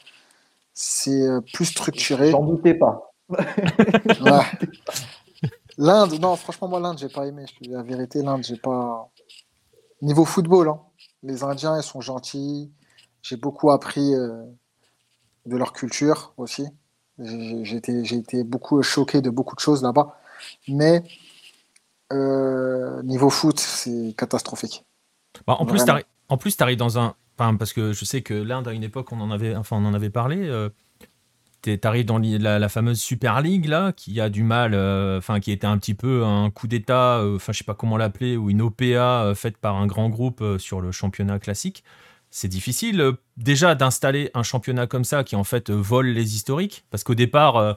C'est euh, plus structuré. J'en doutais pas. [LAUGHS] Ouais. L'Inde, non, franchement, moi, l'Inde, j'ai pas aimé. Je te dis La vérité, l'Inde, j'ai pas. Niveau football, hein, les Indiens, ils sont gentils. J'ai beaucoup appris euh, de leur culture aussi. J'ai été, beaucoup choqué de beaucoup de choses là-bas. Mais euh, niveau foot, c'est catastrophique. Bah, en, plus, en plus, tu arrives dans un. Enfin, parce que je sais que l'Inde, à une époque, on en avait, enfin, on en avait parlé. Euh, tu arrives dans la, la fameuse Super League, là, qui a du mal. euh, Enfin, qui était un petit peu un coup d'État, euh, enfin, je sais pas comment l'appeler, ou une OPA faite par un grand groupe sur le championnat classique. C'est difficile, euh, déjà, d'installer un championnat comme ça qui, en fait, euh, vole les historiques. Parce qu'au départ. euh,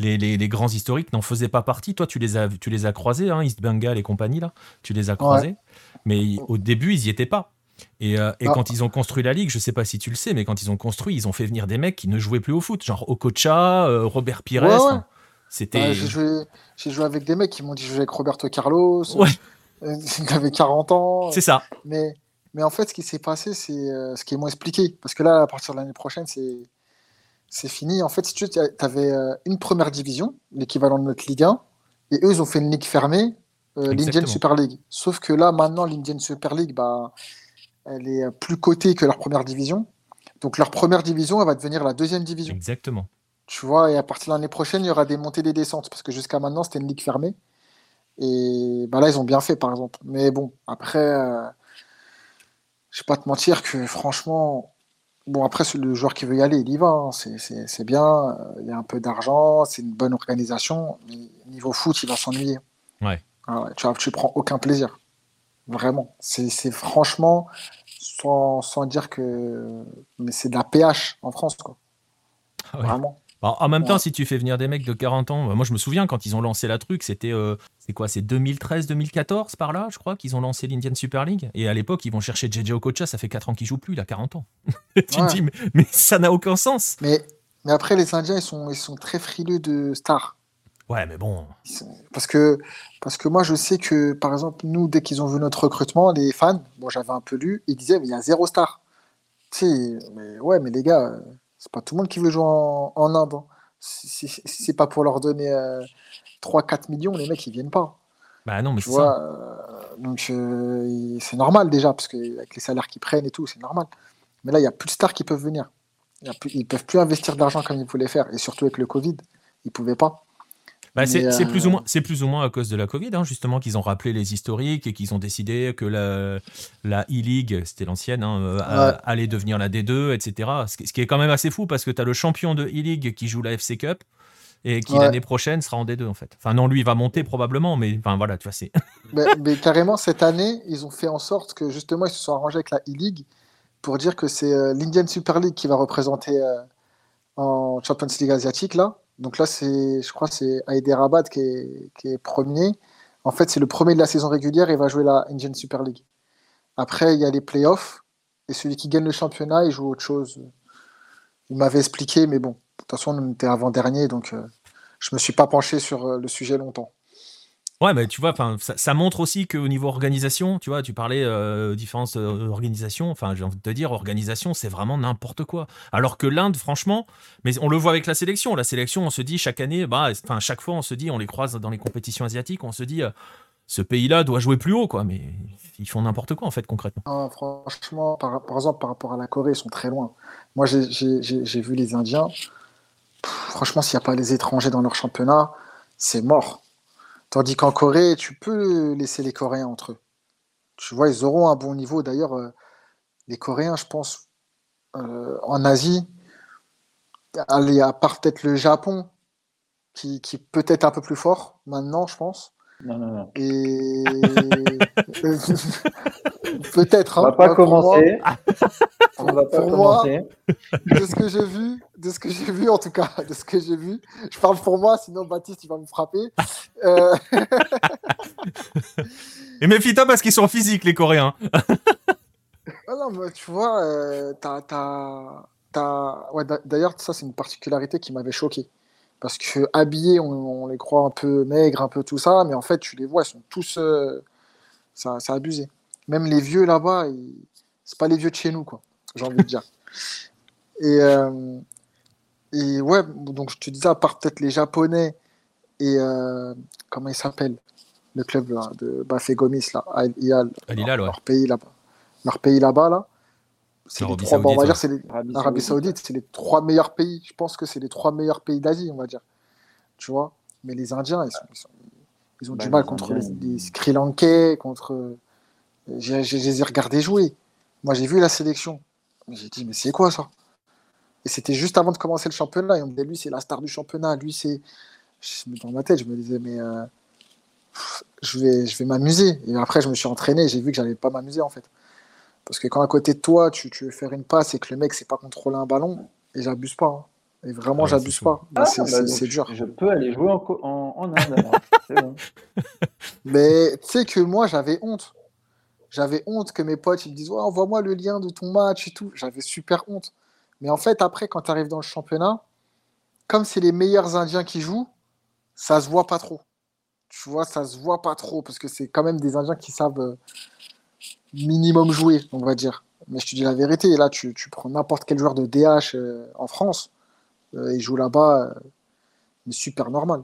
les, les- les grands historiques n'en faisaient pas partie. Toi, tu les as, tu les as croisés, hein, East Bengal et compagnie, là. Tu les as croisés. Mais au début, ils y étaient pas. Et, euh, et Ah. quand ils ont construit la ligue, je sais pas si tu le sais, mais quand ils ont construit, ils ont fait venir des mecs qui ne jouaient plus au foot, genre Okocha, euh, Robert Pires. Ouais, ouais. enfin, C'était. J'ai joué, avec des mecs qui m'ont dit je jouais avec Roberto Carlos. Ouais. Euh, [LAUGHS] Il avait 40 ans. C'est ça. Mais, mais en fait, ce qui s'est passé, c'est euh, ce qu'ils m'ont expliqué. Parce que là, à partir de l'année prochaine, c'est, fini. En fait, si tu avais une première division, l'équivalent de notre Ligue 1, et eux, ils ont fait une ligue fermée, euh, l'Indian. Super League. Sauf que là, maintenant, l'Indian Super League, bah, elle est plus cotée que leur première division. Donc, leur première division, elle va devenir la deuxième division. Exactement. Tu vois, et à partir de l'année prochaine, il y aura des montées des descentes, parce que jusqu'à maintenant, c'était une ligue fermée. Et bah là, ils ont bien fait, par exemple. Mais bon, après, euh, je vais pas te mentir que franchement, bon, après, c'est le joueur qui veut y aller, il y va. hein. C'est- bien, euh, il y a un peu d'argent, c'est une bonne organisation. Mais niveau foot, il va s'ennuyer. Ouais. Ah tu, prends aucun plaisir. Vraiment. C'est c'est franchement, sans, sans dire que. Mais c'est de la PH en France, quoi. Ah ouais. Vraiment. Alors, en même Ouais. temps, si tu fais venir des mecs de 40 ans, bah, moi je me souviens quand ils ont lancé la truc, c'était euh, c'est quoi C'est 2013-2014 par là, je crois, qu'ils ont lancé l'Indian Super League. Et à l'époque, ils vont chercher JJ Okocha, ça fait 4 ans qu'il joue plus, il a 40 ans. [LAUGHS] tu te dis, mais, mais ça n'a aucun sens. Mais, mais après, les Indiens, ils sont, ils sont très frileux de stars. Ouais, mais bon. Que, parce que moi, je sais que, par exemple, nous, dès qu'ils ont vu notre recrutement, les fans, bon, j'avais un peu lu, ils disaient, mais il y a zéro star. Tu sais, mais ouais, mais les gars, euh, c'est pas tout le monde qui veut jouer en, en Inde. hein. Si, c'est pas pour leur donner 3-4 millions, les mecs, ils viennent pas. Bah non, mais Tu ça. vois, euh, donc euh, c'est normal déjà, parce que avec les salaires qu'ils prennent et tout, c'est normal. Mais là, il n'y a plus de stars qui peuvent venir. Y a plus- ils peuvent plus investir de l'argent comme ils voulaient faire, et surtout avec le Covid, ils pouvaient pas. Bah, c'est euh, plus, ou moins- c'est plus ou moins à cause de la Covid, hein, justement, qu'ils ont rappelé les historiques et qu'ils ont décidé que la, la E-League, c'était l'ancienne, hein, euh, Ouais. allait devenir la D2, etc. Ce qui, ce qui est quand même assez fou parce que tu as le champion de E-League qui joue la FC Cup et qui Ouais. l'année prochaine sera en D2 en fait. Enfin non, lui il va monter probablement, mais enfin voilà, tu vois, c'est... [LAUGHS] mais, mais carrément, cette année, ils ont fait en sorte que justement, ils se sont arrangés avec la E-League pour dire que c'est euh, l'Indian Super League qui va représenter euh, en Champions League asiatique là. Donc là, c'est, je crois, que c'est Hyderabad qui est, qui est premier. En fait, c'est le premier de la saison régulière et va jouer la Indian Super League. Après, il y a les playoffs et celui qui gagne le championnat, il joue autre chose. Il m'avait expliqué, mais bon, de toute façon, on était avant-dernier, donc euh, je me suis pas penché sur euh, le sujet longtemps. Ouais, mais tu vois, ça, montre aussi qu'au niveau organisation, tu vois, tu parlais euh, différentes euh, organisations. Enfin, j'ai envie de te dire, organisation, c'est vraiment n'importe quoi. Alors que l'Inde, franchement, mais on le voit avec la sélection. La sélection, on se dit chaque année, bah, enfin, chaque fois, on se dit, on les croise dans les compétitions asiatiques, on se dit, euh, ce pays-là doit jouer plus haut, quoi. Mais ils font n'importe quoi, en fait, concrètement. Ah, franchement, par, exemple, par rapport à la Corée, ils sont très loin. Moi, j'ai- vu les Indiens. Franchement, s'il n'y a pas les étrangers dans leur championnat, c'est mort. Tandis qu'en Corée, tu peux laisser les Coréens entre eux. Tu vois, ils auront un bon niveau. D'ailleurs, euh, les Coréens, je pense, euh, en Asie, à part peut-être le Japon, qui, qui peut être un peu plus fort maintenant, je pense. Non, non, non. Et. [LAUGHS] Peut-être. On hein, va pas moi, pour moi- commencer. [LAUGHS] On va pas pour moi, commencer. de ce que j'ai vu, de ce que j'ai vu en tout cas, de ce que j'ai vu, je parle pour moi, sinon Baptiste il va me frapper. Euh, [LAUGHS] Et méfie-toi parce qu'ils sont physiques, les Coréens. ah non, mais tu vois, euh, t'as, t'as- t'as- ouais, d'a- d'ailleurs ça c'est une particularité qui m'avait choqué. Parce que habillés, on, on les croit un peu maigres, un peu tout ça, mais en fait tu les vois, ils sont tous, euh, ça, c'est abusé. Même les vieux là-bas, ils- c'est pas les vieux de chez nous quoi, j'ai envie de dire. [LAUGHS] Et, euh, et ouais, donc je te disais, à part peut-être les Japonais et euh, comment ils s'appellent Le club là, de Bafé Gomis, là, Al Hilal, Al Hilal, ouais. leur pays là-bas. Leur pays là-bas, là. C'est les L'Arabie trois, bon, on va Saoudite, dire, c'est l'Arabie Saoudite. C'est les trois meilleurs pays. Je pense que c'est les trois meilleurs pays d'Asie, on va dire. Tu vois Mais les Indiens, ils, sont- ils sont- ils ont Bah, du mal les contre Indiens, les, Sri Lankais, contre. J'ai- j'ai- Je les ai regardés jouer. Moi, j'ai vu la sélection. J'ai dit, mais c'est quoi ça? Et c'était juste avant de commencer le championnat. Et on me disait, lui, c'est la star du championnat. Lui, c'est. Je- Dans ma tête, je me disais, mais. euh, je vais, je vais m'amuser. Et après, je me suis entraîné. J'ai vu que j'allais pas m'amuser, en fait. Parce que quand à côté de toi, tu, tu veux faire une passe et que le mec sait pas contrôler un ballon, et j'abuse pas. hein. Et vraiment, Ouais, j'abuse pas. Bah, Ah, c'est bah, c'est- dur. Je peux aller jouer en, co- en, en Inde. alors. [LAUGHS] C'est bon. Mais tu sais que moi, j'avais honte. J'avais honte que mes potes ils me disent Ouais, Envoie-moi le lien de ton match et tout. J'avais super honte. Mais en fait, après, quand tu arrives dans le championnat, comme c'est les meilleurs Indiens qui jouent, ça se voit pas trop. Tu vois, ça se voit pas trop parce que c'est quand même des Indiens qui savent euh, minimum jouer, on va dire. Mais je te dis la vérité, là, tu, tu prends n'importe quel joueur de DH euh, en France, euh, il joue là-bas, euh, mais super normal.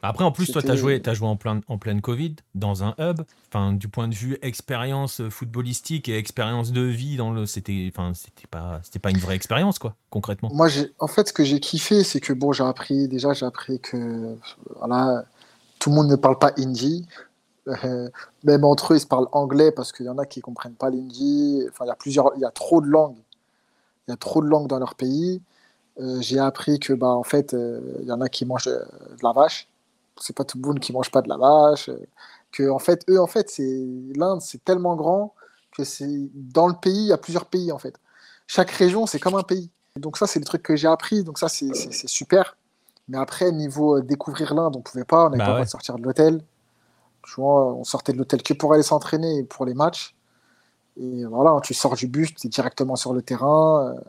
Après, en plus, toi, tu as joué, t'as joué en, plein, en pleine Covid, dans un hub. Enfin, du point de vue expérience footballistique et expérience de vie, dans le, c'était, enfin, c'était pas, c'était pas une vraie expérience, quoi, concrètement. Moi, j'ai, en fait, ce que j'ai kiffé, c'est que bon, j'ai appris, déjà, j'ai appris que voilà, tout le monde ne parle pas hindi. [LAUGHS] Même entre eux, ils se parlent anglais parce qu'il y en a qui comprennent pas l'hindi. Enfin, il y a plusieurs, il y a trop de langues. Il y a trop de langues dans leur pays. Euh, j'ai appris que, bah, en fait, euh, il y en a qui mangent euh, de la vache. C'est pas tout le monde qui mange pas de la vache. que, en fait, eux, en fait, c'est l'Inde, c'est tellement grand que c'est dans le pays, il y a plusieurs pays, en fait. Chaque région, c'est comme un pays. Donc ça, c'est le truc que j'ai appris. Donc ça, c'est super. Mais après, niveau découvrir l'Inde, on pouvait pas. On n'avait Bah pas le droit de sortir de l'hôtel. Tu vois, on sortait de l'hôtel que pour aller s'entraîner pour les matchs. Et voilà, tu sors du bus, tu es directement sur le terrain. euh,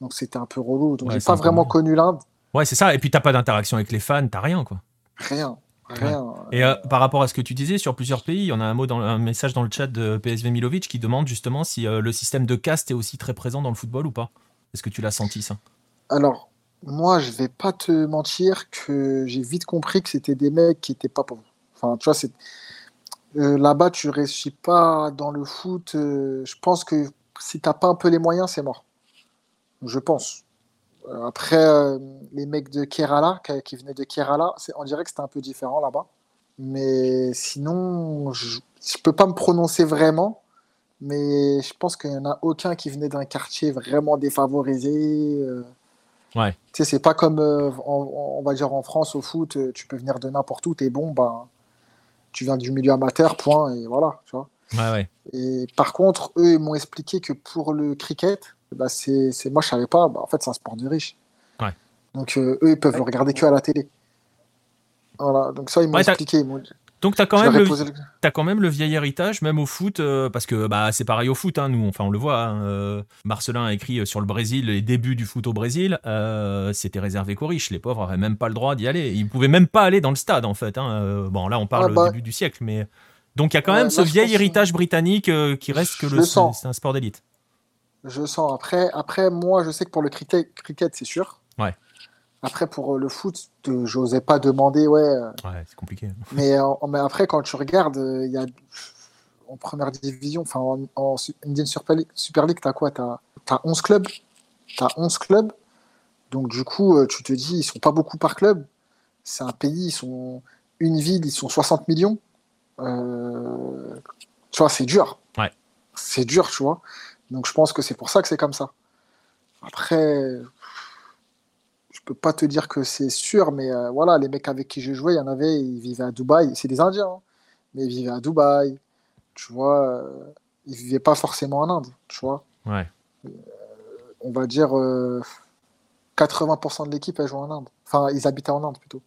donc c'était un peu relou. Donc Ouais, j'ai pas vraiment connu l'Inde. Ouais, c'est ça. Et puis, t'as pas d'interaction avec les fans, t'as rien, quoi. Rien. Rien. Et euh, par rapport à ce que tu disais sur plusieurs pays, on a un mot dans un message dans le chat de PSV Milovic qui demande justement si euh, le système de caste est aussi très présent dans le football ou pas. Est-ce que tu l'as senti ça? Alors, moi, je vais pas te mentir que j'ai vite compris que c'était des mecs qui étaient pas pauvres. Enfin, tu vois, c'est euh, là-bas, tu réussis pas dans le foot. euh, je pense que si t'as pas un peu les moyens, c'est mort. Je pense. Euh, Après, euh, les mecs de Kerala, qui, qui venaient de Kerala, on dirait que c'était un peu différent là-bas. Mais sinon, je, je peux pas me prononcer vraiment. Mais je pense qu'il y en a aucun qui venait d'un quartier vraiment défavorisé. Ouais. tu sais, c'est pas comme, euh, on va dire, en France au foot, tu peux venir de n'importe où, t'es bon, ben, tu viens du milieu amateur, point, et voilà, tu vois. Ouais, ouais. Et par contre, eux, ils m'ont expliqué que pour le cricket, bah, c'est, moi, je savais pas, bah, en fait, c'est un sport de riche. Ouais. Donc, euh, eux, ils peuvent le regarder que à la télé. Voilà, donc ça, ils m'ont expliqué. Ils Donc, le, le- t'as quand même le vieil héritage, même au foot, euh, parce que bah, c'est pareil au foot, hein, nous, enfin, on le voit. hein, euh, Marcelin a écrit euh, sur le Brésil, les débuts du foot au Brésil, euh, c'était réservé qu'aux riches. Les pauvres n'avaient même pas le droit d'y aller. Ils pouvaient même pas aller dans le stade, en fait. hein. Bon, là, on parle Ah bah. au début du siècle, mais. Donc, il y a quand même ce vieil héritage britannique qui reste que Je le, c'est un sport d'élite. Je sens. Après, après, moi, je sais que pour le cricket, cricket c'est sûr. Ouais. Après, pour euh, le foot, j'osais pas demander, ouais. euh, Ouais, c'est compliqué. Mais, euh, mais après, quand tu regardes, il y a en première division, enfin en, en Indian Super League, t'as quoi? T'as as 11 clubs. T'as 11 clubs. Donc du coup, tu te dis, ils sont pas beaucoup par club. C'est un pays, ils sont une ville, ils sont 60 millions. Euh, tu vois, c'est dur. Ouais. C'est dur, tu vois. Donc je pense que c'est pour ça que c'est comme ça. Après, peux pas te dire que c'est sûr, mais euh, voilà, les mecs avec qui je jouais, il y en avait, ils vivaient à Dubaï. C'est des Indiens, hein, mais ils vivaient à Dubaï. Tu vois, euh, ils vivaient pas forcément en Inde, tu vois. Ouais. On va dire euh, 80% de l'équipe, elle joue en Inde. Enfin, ils habitaient en Inde plutôt.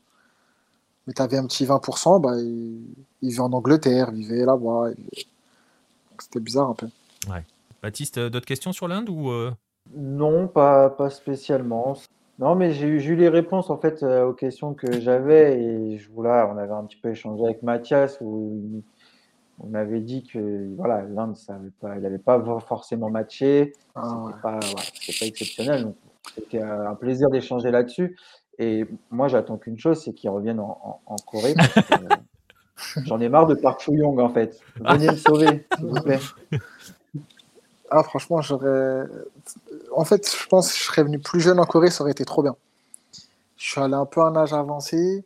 Mais tu avais un petit 20%, bah, ils, ils vivaient en Angleterre, ils vivaient là-bas. ils C'était bizarre un peu. Baptiste, euh, d'autres questions sur l'Inde ou euh, Non, pas, pas spécialement. Non, mais j'ai eu, les réponses en fait euh, aux questions que j'avais et je voilà, on avait un petit peu échangé avec Mathias où il- on avait dit que voilà, l'Inde, ça avait pas, il n'avait pas forcément matché, Ah, c'était ouais. pas, exceptionnel. Donc c'était un plaisir d'échanger là-dessus. Et moi, j'attends qu'une chose, c'est qu'ils reviennent en, en- en Corée. euh, [LAUGHS] J'en ai marre de Park Chu-young en fait. Venez me sauver, s'il vous plaît. [LAUGHS] Ah, franchement, j'aurais. En fait, je pense que je serais venu plus jeune en Corée, ça aurait été trop bien. Je suis allé un peu à un âge avancé.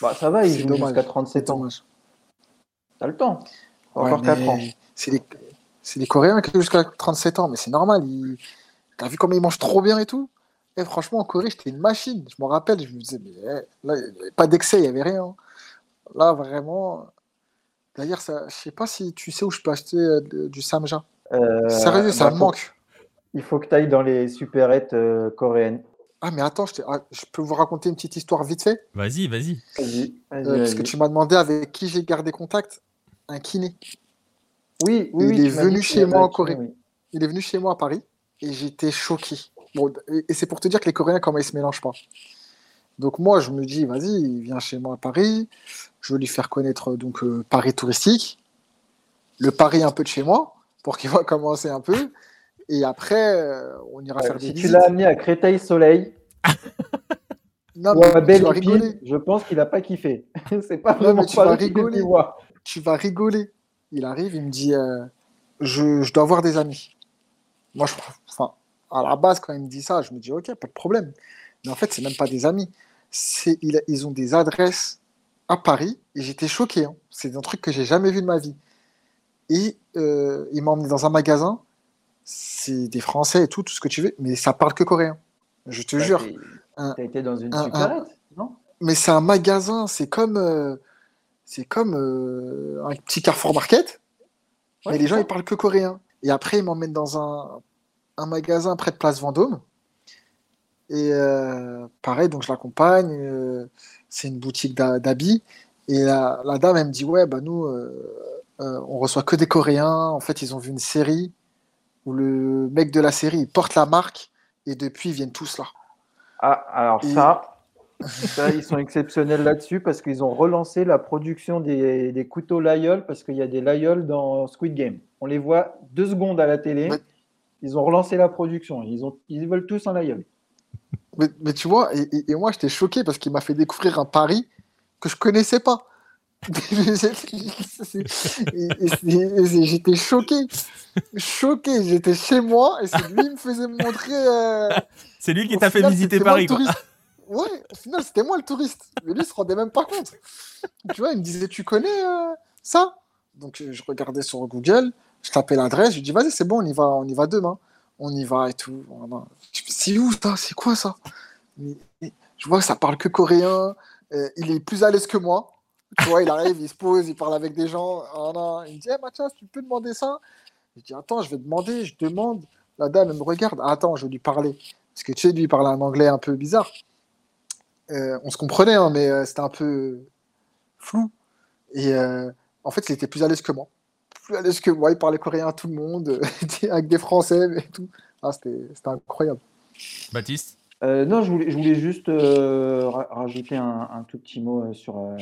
Bah, ça va, il joue jusqu'à C'est 37 ans. T'as le temps. Ouais, Encore 4 mais ans. C'est les... Coréens qui jouent jusqu'à 37 ans, mais c'est normal. Ils... T'as vu comment ils mangent trop bien et tout? Et franchement, en Corée, j'étais une machine. Je me rappelle, je me disais, mais eh, là, il n'y avait pas d'excès, il n'y avait rien. Là, vraiment. D'ailleurs, ça... je sais pas si tu sais où je peux acheter euh, du samja. Euh, Sérieux, ça bah, me faut- manque. Il faut que tu ailles dans les supérettes euh, coréennes. Ah, mais attends, je, ah, je peux vous raconter une petite histoire vite fait? Vas-y, vas-y. Vas-y, vas-y, Euh, parce que tu m'as demandé avec qui j'ai gardé contact. Un kiné. Oui, oui, Il oui, est venu chez moi en Corée. oui. Il est venu chez moi à Paris et j'étais choqué. Bon, et, et c'est pour te dire que les Coréens, comment ils se mélangent pas. Donc moi, je me dis, vas-y, il vient chez moi à Paris. Je veux lui faire connaître donc euh, Paris touristique, le Paris un peu de chez moi, pour qu'il [LAUGHS] va commencer un peu. Et après, euh, on ira faire des si tu l'as amené à Créteil Soleil [LAUGHS] Non, ou à tu vas Belle rigoler. je pense qu'il n'a pas kiffé. [LAUGHS] C'est pas Non, vraiment tu pas vas rigoler. le voir. Tu vas rigoler. Il arrive, il me dit, euh, je, je dois avoir des amis. Moi, je, enfin, à la base, quand il me dit ça, je me dis, ok, pas de problème. Mais en fait, c'est même pas des amis. C'est, il a- ils ont des adresses à Paris et j'étais choqué. hein. C'est un truc que j'ai jamais vu de ma vie. Et euh, il m'a emmené dans un magasin. C'est des Français et tout, tout ce que tu veux, mais ça parle que coréen. Je te Bah, jure. T'as été dans une un- non? Mais c'est un magasin, c'est comme, euh, c'est comme euh, un petit Carrefour Market. Ouais, mais les gens, ça. ils parlent que coréen. Et après, ils m'emmènent dans un, un magasin près de Place Vendôme. Et euh, pareil, donc je l'accompagne. c'est une boutique d'ha- d'habits. Et la, la dame, elle me dit Ouais, bah nous, euh, on reçoit que des Coréens. En fait, ils ont vu une série où le mec de la série, il porte la marque. Et depuis, ils viennent tous là. Ah, alors Et- ça, ça, ils sont exceptionnels là-dessus parce qu'ils ont relancé la production des, des couteaux Lyol parce qu'il y a des Lyol dans Squid Game. On les voit deux secondes à la télé. Ils ont relancé la production. Ils, ont, ils veulent tous un Lyol. Mais, mais tu vois, et moi j'étais choqué parce qu'il m'a fait découvrir un Paris que je connaissais pas. J'étais choqué, choqué. J'étais chez moi et c'est lui qui me faisait montrer. euh, C'est lui qui t'a fait visiter Paris, quoi. Ouais, au final c'était moi le touriste. Mais lui il se rendait même pas compte. Tu vois, il me disait tu connais euh, ça? Donc je regardais sur Google, je tapais l'adresse, je lui dis vas-y c'est bon, on y va, on y va demain. On y va et tout. Me C'est où ça? C'est quoi ça? Je vois que ça parle que coréen. Euh, il est plus à l'aise que moi. Tu vois, il arrive, il se pose, il parle avec des gens. Voilà. Il me dit hey, Mathias, tu peux demander ça? Je dis Attends, je vais demander. Je demande. La dame, elle me regarde. Ah, attends, je vais lui parler. Parce que tu sais, lui, il parlait un anglais un peu bizarre. Euh, on se comprenait, hein, mais euh, c'était un peu flou. Et euh, en fait, il était plus à l'aise que moi. Plus à l'aise que moi. Il parlait coréen à tout le monde, [LAUGHS] avec des Français et tout. Ah, c'était c'était incroyable. Baptiste? Euh, non, je voulais, je voulais juste euh, ra- rajouter un, un tout petit mot euh, sur, euh,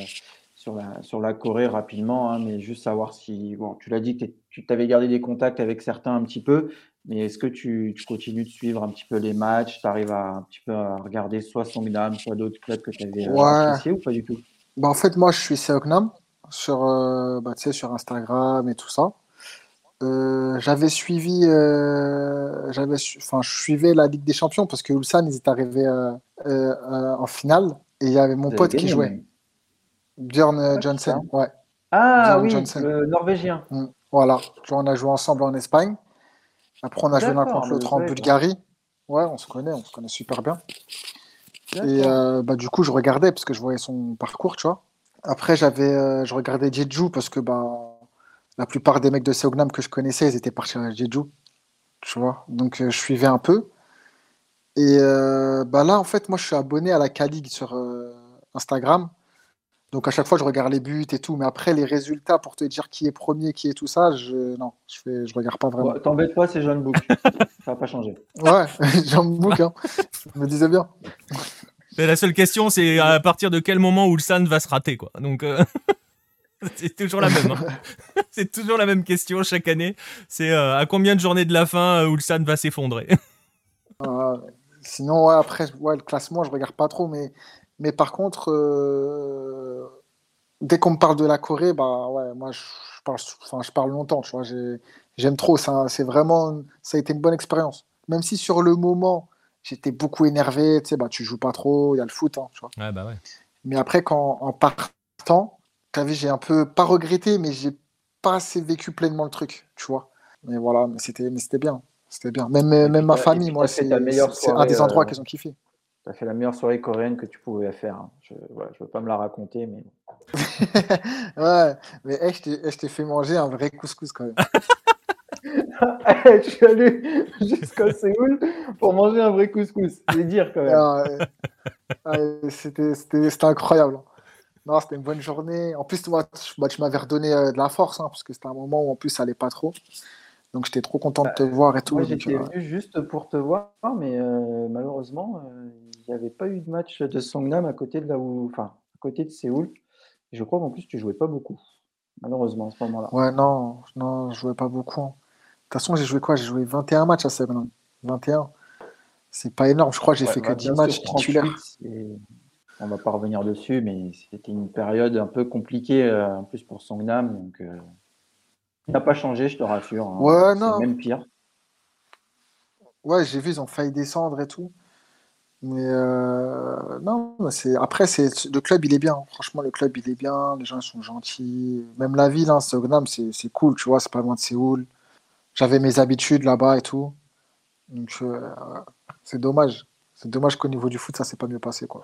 sur, la, sur la Corée rapidement, hein, mais juste savoir si, bon, tu l'as dit que tu t'avais gardé des contacts avec certains un petit peu, mais est-ce que tu, tu continues de suivre un petit peu les matchs, tu arrives à, un petit peu à regarder soit Songnam, soit d'autres clubs que tu avais Ouais. appréciés ou pas du tout? Bah, en fait, moi, je suis Seoknam sur, euh, bah, sur Instagram et tout ça. Euh, j'avais suivi, euh, j'avais, enfin, je suivais la Ligue des Champions parce que Ulsan, ils étaient arrivés euh, euh, euh, en finale et il y avait mon pote qui jouait, Björn euh, Ouais, Johnson. Ouais, Ah Bjorn oui, Johnson. le Norvégien. Mm. Voilà. Tu vois, on a joué ensemble en Espagne. Après, on a joué l'un contre l'autre en. Bulgarie. Ouais, on se connaît, on se connaît super bien. Et euh, bah, du coup, je regardais parce que je voyais son parcours, tu vois. Après, j'avais, euh, je regardais Jeju parce que bah, la plupart des mecs de Seognam que je connaissais, ils étaient partis à Jeju, tu vois. Donc, euh, je suivais un peu. Et bah, là, en fait, moi, je suis abonné à la K-League sur Instagram. Donc à chaque fois, je regarde les buts et tout, mais après les résultats pour te dire qui est premier, qui est tout ça, je non, je fais, je regarde pas vraiment. T'embête pas, c'est John Book. ça va pas changer. Ouais, [LAUGHS] John Book, hein. je me disais bien. Mais la seule question, c'est à partir de quel moment Ulsan va se rater, quoi. Donc euh, [LAUGHS] c'est toujours la même. Hein. [LAUGHS] c'est toujours la même question chaque année. C'est euh, à combien de journées de la fin euh, Ulsan va s'effondrer? sinon, ouais, après, ouais, le classement, je regarde pas trop, mais mais par contre, euh, dès qu'on me parle de la Corée, bah ouais, moi je parle, enfin, je parle longtemps, tu vois. J'aime trop. Ça, c'est vraiment, ça a été une bonne expérience. Même si sur le moment, j'étais beaucoup énervé. Tu sais, bah tu joues pas trop, il y a le foot, hein, tu vois. Ouais, bah ouais. Mais après, quand en partant, j'ai un peu pas regretté, mais j'ai pas assez vécu pleinement le truc, tu vois. Mais voilà, mais c'était, mais c'était bien, c'était bien. Même, même ma famille, moi, c'est, un des endroits euh, qu'ils ont kiffé. Tu as fait la meilleure soirée coréenne que tu pouvais faire. hein. Je ne veux pas me la raconter, mais. [LAUGHS] Ouais, mais eh, je t'ai fait manger un vrai couscous quand même. [LAUGHS] je suis allé [LAUGHS] jusqu'à Séoul pour manger un vrai couscous. C'est dire quand même. Ah, ah, c'était incroyable. Hein. Non, c'était une bonne journée. En plus, tu, bah, tu m'avais redonné euh, de la force, hein, parce que c'était un moment où en plus ça allait pas trop. Donc j'étais trop content de te voir et tout. Moi, j'étais venu juste pour te voir, mais euh, malheureusement, euh, il n'y avait pas eu de match de Songnam à côté de là où, enfin, à côté de Séoul. Et je crois qu'en plus, tu jouais pas beaucoup, malheureusement, à ce moment-là. Ouais, non, non, je jouais pas beaucoup. De toute façon, j'ai joué quoi? J'ai joué 21 matchs à Songnam. 21. C'est pas énorme. Je crois que j'ai fait que 10 matchs titulaires. On va pas revenir dessus, mais c'était une période un peu compliquée, euh, en plus pour Songnam. Donc, euh... n'a pas changé, je te rassure. Hein. Ouais, non. Même pire. Ouais, j'ai vu, ils ont failli descendre et tout. Mais euh, non, c'est après c'est le club il est bien. Franchement, le club il est bien. Les gens sont gentils. Même la ville, hein, c'est c'est cool, tu vois. C'est pas loin de Séoul. J'avais mes habitudes là-bas et tout. Donc euh, c'est dommage. C'est dommage qu'au niveau du foot ça s'est pas mieux passé quoi.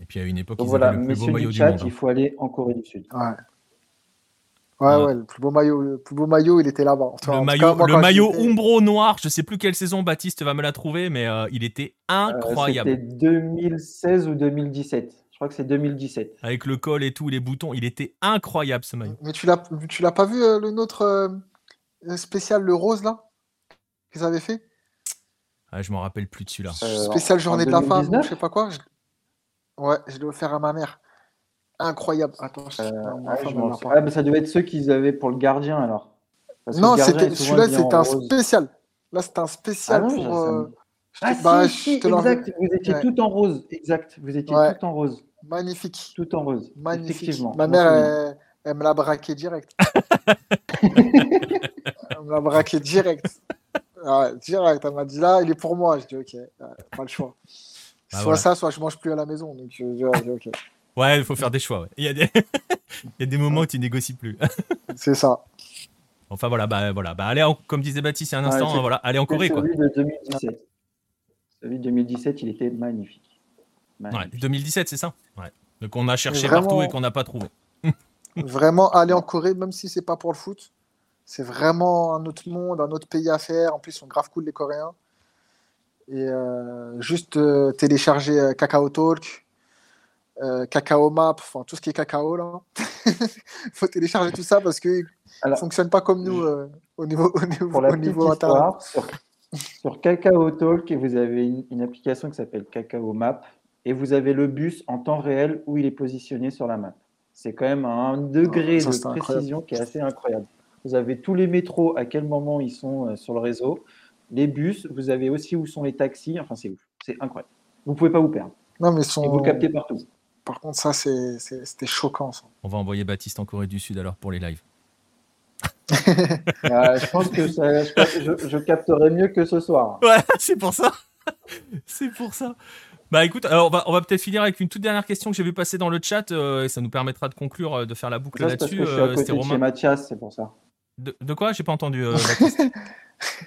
Et puis à une époque, ils voilà, le plus beau maillot du, chat, Il hein. faut aller en Corée du Sud. Ouais. Ouais, ouais, le plus beau maillot, le plus beau maillot, il était là-bas. le maillot, le maillot Umbro noir, je sais plus quelle saison Baptiste va me la trouver, mais euh, il était incroyable. Euh, C'était 2016 ou 2017. Je crois que c'est 2017. Avec le col et tout, les boutons, il était incroyable ce maillot. Mais tu l'as, tu l'as pas vu euh, le nôtre euh, spécial le rose là qu'ils avaient fait? Ah, Je m'en rappelle plus de celui-là. spécial journée de la femme, je sais pas quoi. Ouais, je l'ai offert à ma mère incroyable. Attends, euh, ah, ah, bah, ça devait être ceux qu'ils avaient pour le gardien alors. non, c'était celui-là, c'était un spécial. Là, c'était un spécial ah pour. Euh, ah, bah, si, exact. Vous étiez tout en rose. Exact. Vous étiez tout en rose. Magnifique. Tout en rose. Magnifique. Effectivement. Ma mère, elle, me l'a braqué direct. [LAUGHS] elle me l'a braqué direct. direct. Elle m'a dit là, il est pour moi. Je dis ok, pas le choix. soit ça, soit je mange plus à la maison. Donc je dis ok. Ouais, il faut faire des choix. Il, y a des... [LAUGHS] il y a des moments où tu négocies plus. [LAUGHS] c'est ça. Enfin voilà, bah voilà, bah allez, comme disait Baptiste il y a un instant, voilà, allez en Corée celui De 2017. Celui de 2017, il était magnifique. magnifique. Ouais, 2017, c'est ça? Ouais. Donc on a cherché partout et qu'on n'a pas trouvé. [LAUGHS] vraiment aller en Corée, même si c'est pas pour le foot, c'est vraiment un autre monde, un autre pays à faire. En plus, ils sont grave cool les Coréens. Et euh, juste euh, télécharger euh, Kakao Talk, euh, cacao Map, enfin tout ce qui est cacao là. Il [LAUGHS] faut télécharger tout ça parce que ne fonctionne pas comme nous euh, au niveau au niveau, pour la niveau sur, sur, Cacao Talk, vous avez une, application qui s'appelle Cacao Map et vous avez le bus en temps réel où il est positionné sur la map. C'est quand même un degré ah, de précision qui est assez incroyable. Vous avez tous les métros, à quel moment ils sont euh, sur le réseau, les bus, vous avez aussi où sont les taxis, enfin c'est ouf, c'est incroyable. Vous pouvez pas vous perdre. Non, mais sont... Et vous le captez partout. Par contre, ça, c'était choquant. Ça. On va envoyer Baptiste en Corée du Sud alors pour les lives. [LAUGHS] je pense que je, je, capterai mieux que ce soir. Ouais, [LAUGHS] c'est pour ça. [LAUGHS] c'est pour ça. Bah écoute, alors on va, on va peut-être finir avec une toute dernière question que j'ai vu passer dans le chat euh, et ça nous permettra de conclure, euh, de faire la boucle là-dessus. C'était Romain. Mathias, c'est pour ça. De, de quoi? J'ai pas entendu, euh.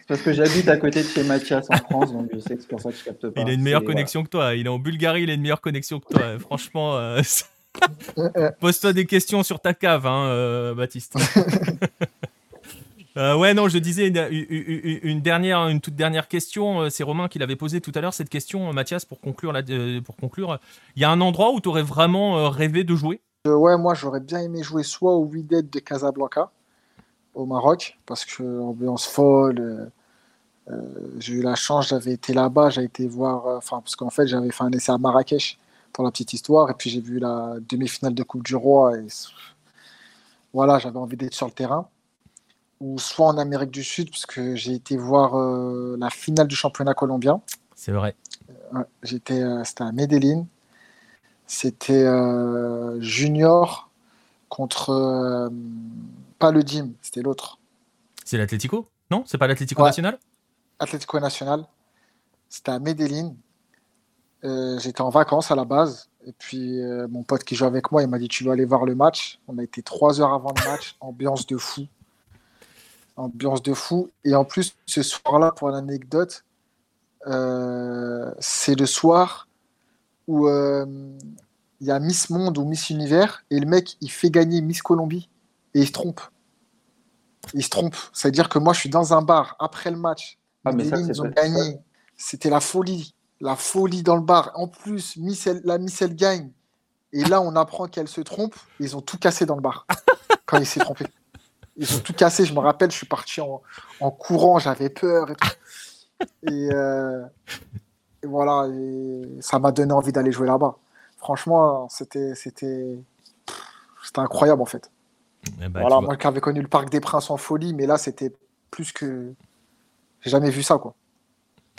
Parce que j'habite à côté de chez Mathias en France, donc je sais que c'est pour ça que je capte pas. Il a une meilleure connexion que toi. Il est en Bulgarie, il a une meilleure connexion que toi. [LAUGHS] Franchement, euh, [LAUGHS] [LAUGHS] pose-toi des questions sur ta cave, hein, euh, Baptiste. Euh, ouais, non, je disais une, une- une- une dernière, une toute dernière question. C'est Romain qui l'avait posée tout à l'heure cette question, Mathias, pour conclure. pour conclure, il y a un endroit où tu aurais vraiment rêvé de jouer? Euh, ouais, moi j'aurais bien aimé jouer soit au Wydad de Casablanca, au Maroc, parce que ambiance folle. euh, euh, j'ai eu la chance, j'avais été là-bas, j'ai été voir, euh, enfin, parce qu'en fait j'avais fait un essai à Marrakech pour la petite histoire, et puis j'ai vu la demi-finale de Coupe du Roi, et voilà, j'avais envie d'être sur le terrain. Ou soit en Amérique du Sud, parce que j'ai été voir euh, la finale du championnat colombien. C'est vrai. J'étais, c'était à Medellín. C'était Junior contre pas le Dim, c'était l'autre. C'est l'Atlético? Non? C'est pas l'Atlético Ouais. National Atlético Nacional. C'était à Medellín. Euh, j'étais en vacances à la base. Et puis euh, mon pote qui joue avec moi, il m'a dit tu dois aller voir le match. On a été trois heures avant le match, [LAUGHS] ambiance de fou. Ambiance de fou. Et en plus, ce soir-là, pour l'anecdote, euh, c'est le soir où il y a Miss Monde ou Miss Univers et le mec il fait gagner Miss Colombie et il se trompe. Il se trompe. C'est-à-dire que moi je suis dans un bar après le match. Ah, mais ça, ont gagné. C'était la folie. La folie dans le bar. En plus, Miss, elle- la Miss elle gagne. Et là, on apprend qu'elle se trompe. Ils ont tout cassé dans le bar quand il s'est trompé. Ils ont tout cassé. Je me rappelle, je suis parti en, en courant. J'avais peur et tout. Et, euh, et voilà. et ça m'a donné envie d'aller jouer là-bas. Franchement, c'était c'était c'était incroyable en fait. Eh ben, voilà, moi qui avais connu le Parc des Princes en folie, mais là, c'était plus que. J'ai jamais vu ça, quoi.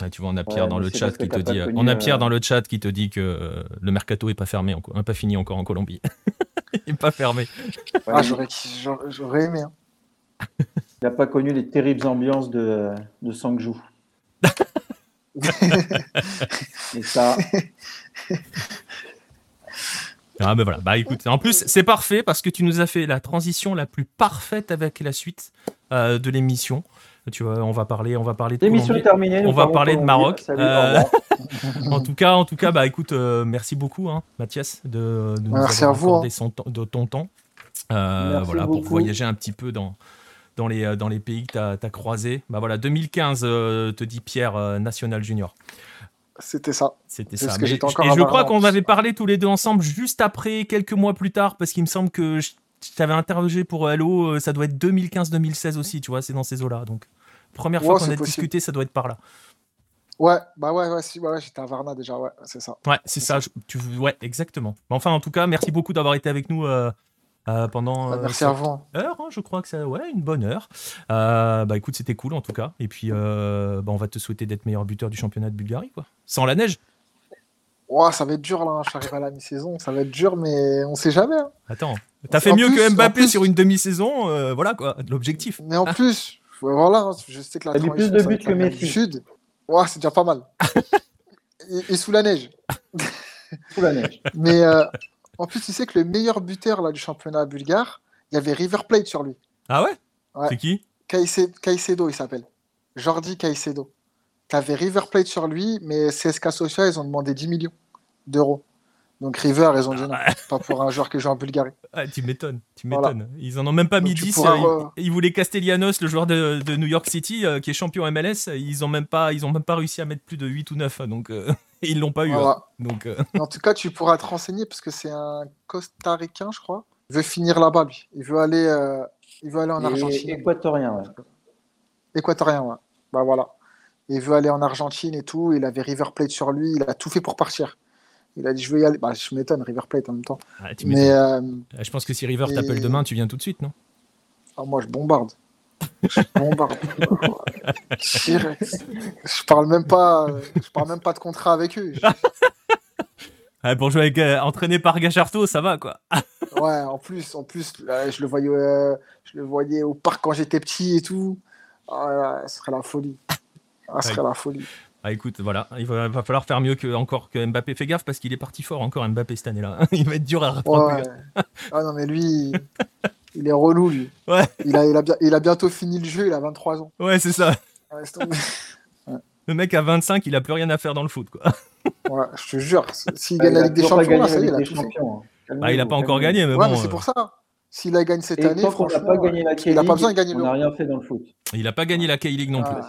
Ah, tu vois, on a Pierre Ouais, dans le chat qui te dit. connu, on a euh, Pierre dans le chat qui te dit que euh, le mercato est pas fermé encore, pas fini encore en Colombie. [LAUGHS] Il est pas fermé. Ouais, Ah, j'aurais aimé. hein. Il n'a pas connu les terribles ambiances de, de Sangju. [LAUGHS] Et ça, [LAUGHS] Ah ben voilà. Bah écoute, en plus c'est parfait parce que tu nous as fait la transition la plus parfaite avec la suite euh, de l'émission. Tu vois, on va parler, on va parler de l'émission Colombie. est terminée. On va parler de. Maroc. Salut, Euh. [LAUGHS] En tout cas, en tout cas, bah écoute, euh, merci beaucoup, hein, Mathias, de, de nous Merci avoir accordé hein. son temps- de ton temps. Euh, voilà, pour voyager un petit peu dans, dans, les, dans les pays que tu as, croisés. Bah voilà, 2015, euh, te dit Pierre, euh, National Junior. C'était ça. C'était ça. Mais- et je crois qu'on avait parlé tous les deux ensemble juste après, quelques mois plus tard, parce qu'il me semble que je, je t'avais interrogé pour Hello, euh, ça doit être 2015-2016 aussi, tu vois, c'est dans ces eaux-là. Donc, première fois Ouais, qu'on a possible. discuté, ça doit être par là. Ouais, bah ouais, ouais, si, ouais, ouais, j'étais à Varna déjà, ouais, c'est ça. Ouais, c'est ça. je- tu, ouais, exactement. Mais enfin, en tout cas, merci beaucoup d'avoir été avec nous euh, euh, pendant. Euh, hein. heure, hein, je crois que ça, ouais, une bonne heure. Euh, bah écoute, c'était cool en tout cas. Et puis, euh, bah, on va te souhaiter d'être meilleur buteur du championnat de Bulgarie, quoi. Sans la neige. Ouais, ça va être dur là, j'arrive à la mi-saison, ça va être dur, mais on sait jamais. hein. Attends, t'as fait En mieux plus- que Mbappé plus- sur une demi-saison, euh, voilà quoi, l'objectif. Mais en plus, voilà, hein, je sais que la mis plus de buts que Messi. du Sud. Ouais, c'est déjà pas mal. [LAUGHS] et, et sous la neige. Sous la neige. [LAUGHS] Mais euh, en plus, tu sais que le meilleur buteur là, du championnat bulgare, il y avait River Plate sur lui. Ah ouais, Ouais. C'est qui? Caicedo, il s'appelle. Jordi Caicedo. Tu avais River Plate sur lui, mais CSK Sofia, ils ont demandé 10 millions d'euros. Donc River, ils ont dit non, pas pour un joueur qui joue en Bulgarie. ah, Tu m'étonnes, tu Voilà. m'étonnes. Ils en ont même pas Donc mis tu 10. pourras euh, ils, ils voulaient Castellanos, le joueur de, de New York City, euh, qui est champion MLS. Ils ont même pas, ils ont même pas réussi à mettre plus de 8 ou 9. Donc, euh, ils l'ont pas eu. hein. Donc, euh, En tout cas, tu pourras te renseigner parce que c'est un Costa-Ricain, je crois. Il veut finir là-bas, lui. Il veut aller, euh, il veut aller en Et- Argentine. Équatorien, ouais. Équatorien, ouais. Bah voilà. Il veut aller en Argentine et tout. Il avait River Plate sur lui. Il a tout fait pour partir. Il a dit, je veux y aller. Bah, je m'étonne, River Plate en même temps. ah, tu Mais euh, Ah, Je pense que si River et- t'appelle demain, tu viens tout de suite, non? Ah, moi, je bombarde. [LAUGHS] Bombarde. Direct. Je parle même pas. Je parle même pas de contrat avec eux. [LAUGHS] Ah, Pour jouer avec, euh, entraîné par Gacharto, ça va quoi. [LAUGHS] Ouais, en plus, en plus, euh, je le voyais, euh, je le voyais au parc quand j'étais petit et tout. Ah, ouais, ce serait la folie. Ah, ce serait la folie. Ah écoute, voilà, il va, va falloir faire mieux que encore que Mbappé. Fais gaffe parce qu'il est parti fort encore Mbappé cette année-là. Il va être dur à rattraper. Ouais. Ah non, mais lui, il est relou, lui. Ouais. Il a, il, a bien, il a bientôt fini le jeu, il a 23 ans. Ouais, c'est ça. [LAUGHS] Le mec à 25, il a plus rien à faire dans le foot, quoi. [LAUGHS] Ouais, je te jure, s'il gagne la Ligue des Champions, là, ça y est, il a tout fait. Bah, il n'a pas encore gagné, mais Ouais, bon. mais c'est euh, pour ça. S'il a gagné cette Et année, franchement, pas gagné la il n'a pas besoin de gagner on n'a rien fait dans le foot. Il n'a pas gagné la K-League non plus. Ah.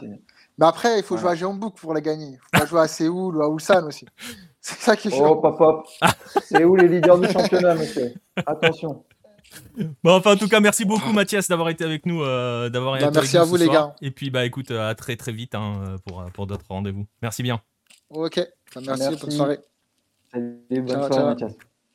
Mais après, il faut jouer à Jeonbuk pour la gagner. Il faut pas jouer à Séoul ou à Ulsan aussi. [LAUGHS] C'est ça qui est Oh, chiant. pop, pop. C'est où les leaders du championnat, monsieur Attention. Bon, enfin, en tout cas, merci beaucoup, Mathias, d'avoir été avec nous. euh, d'avoir Bah, été avec merci à vous, les soir. gars. Et puis, bah, écoute, à très très vite hein, pour, pour d'autres rendez-vous. Merci bien. Ok, merci, Merci. bonne soirée. Salut, bonne Ciao, soirée, ciao. Mathias.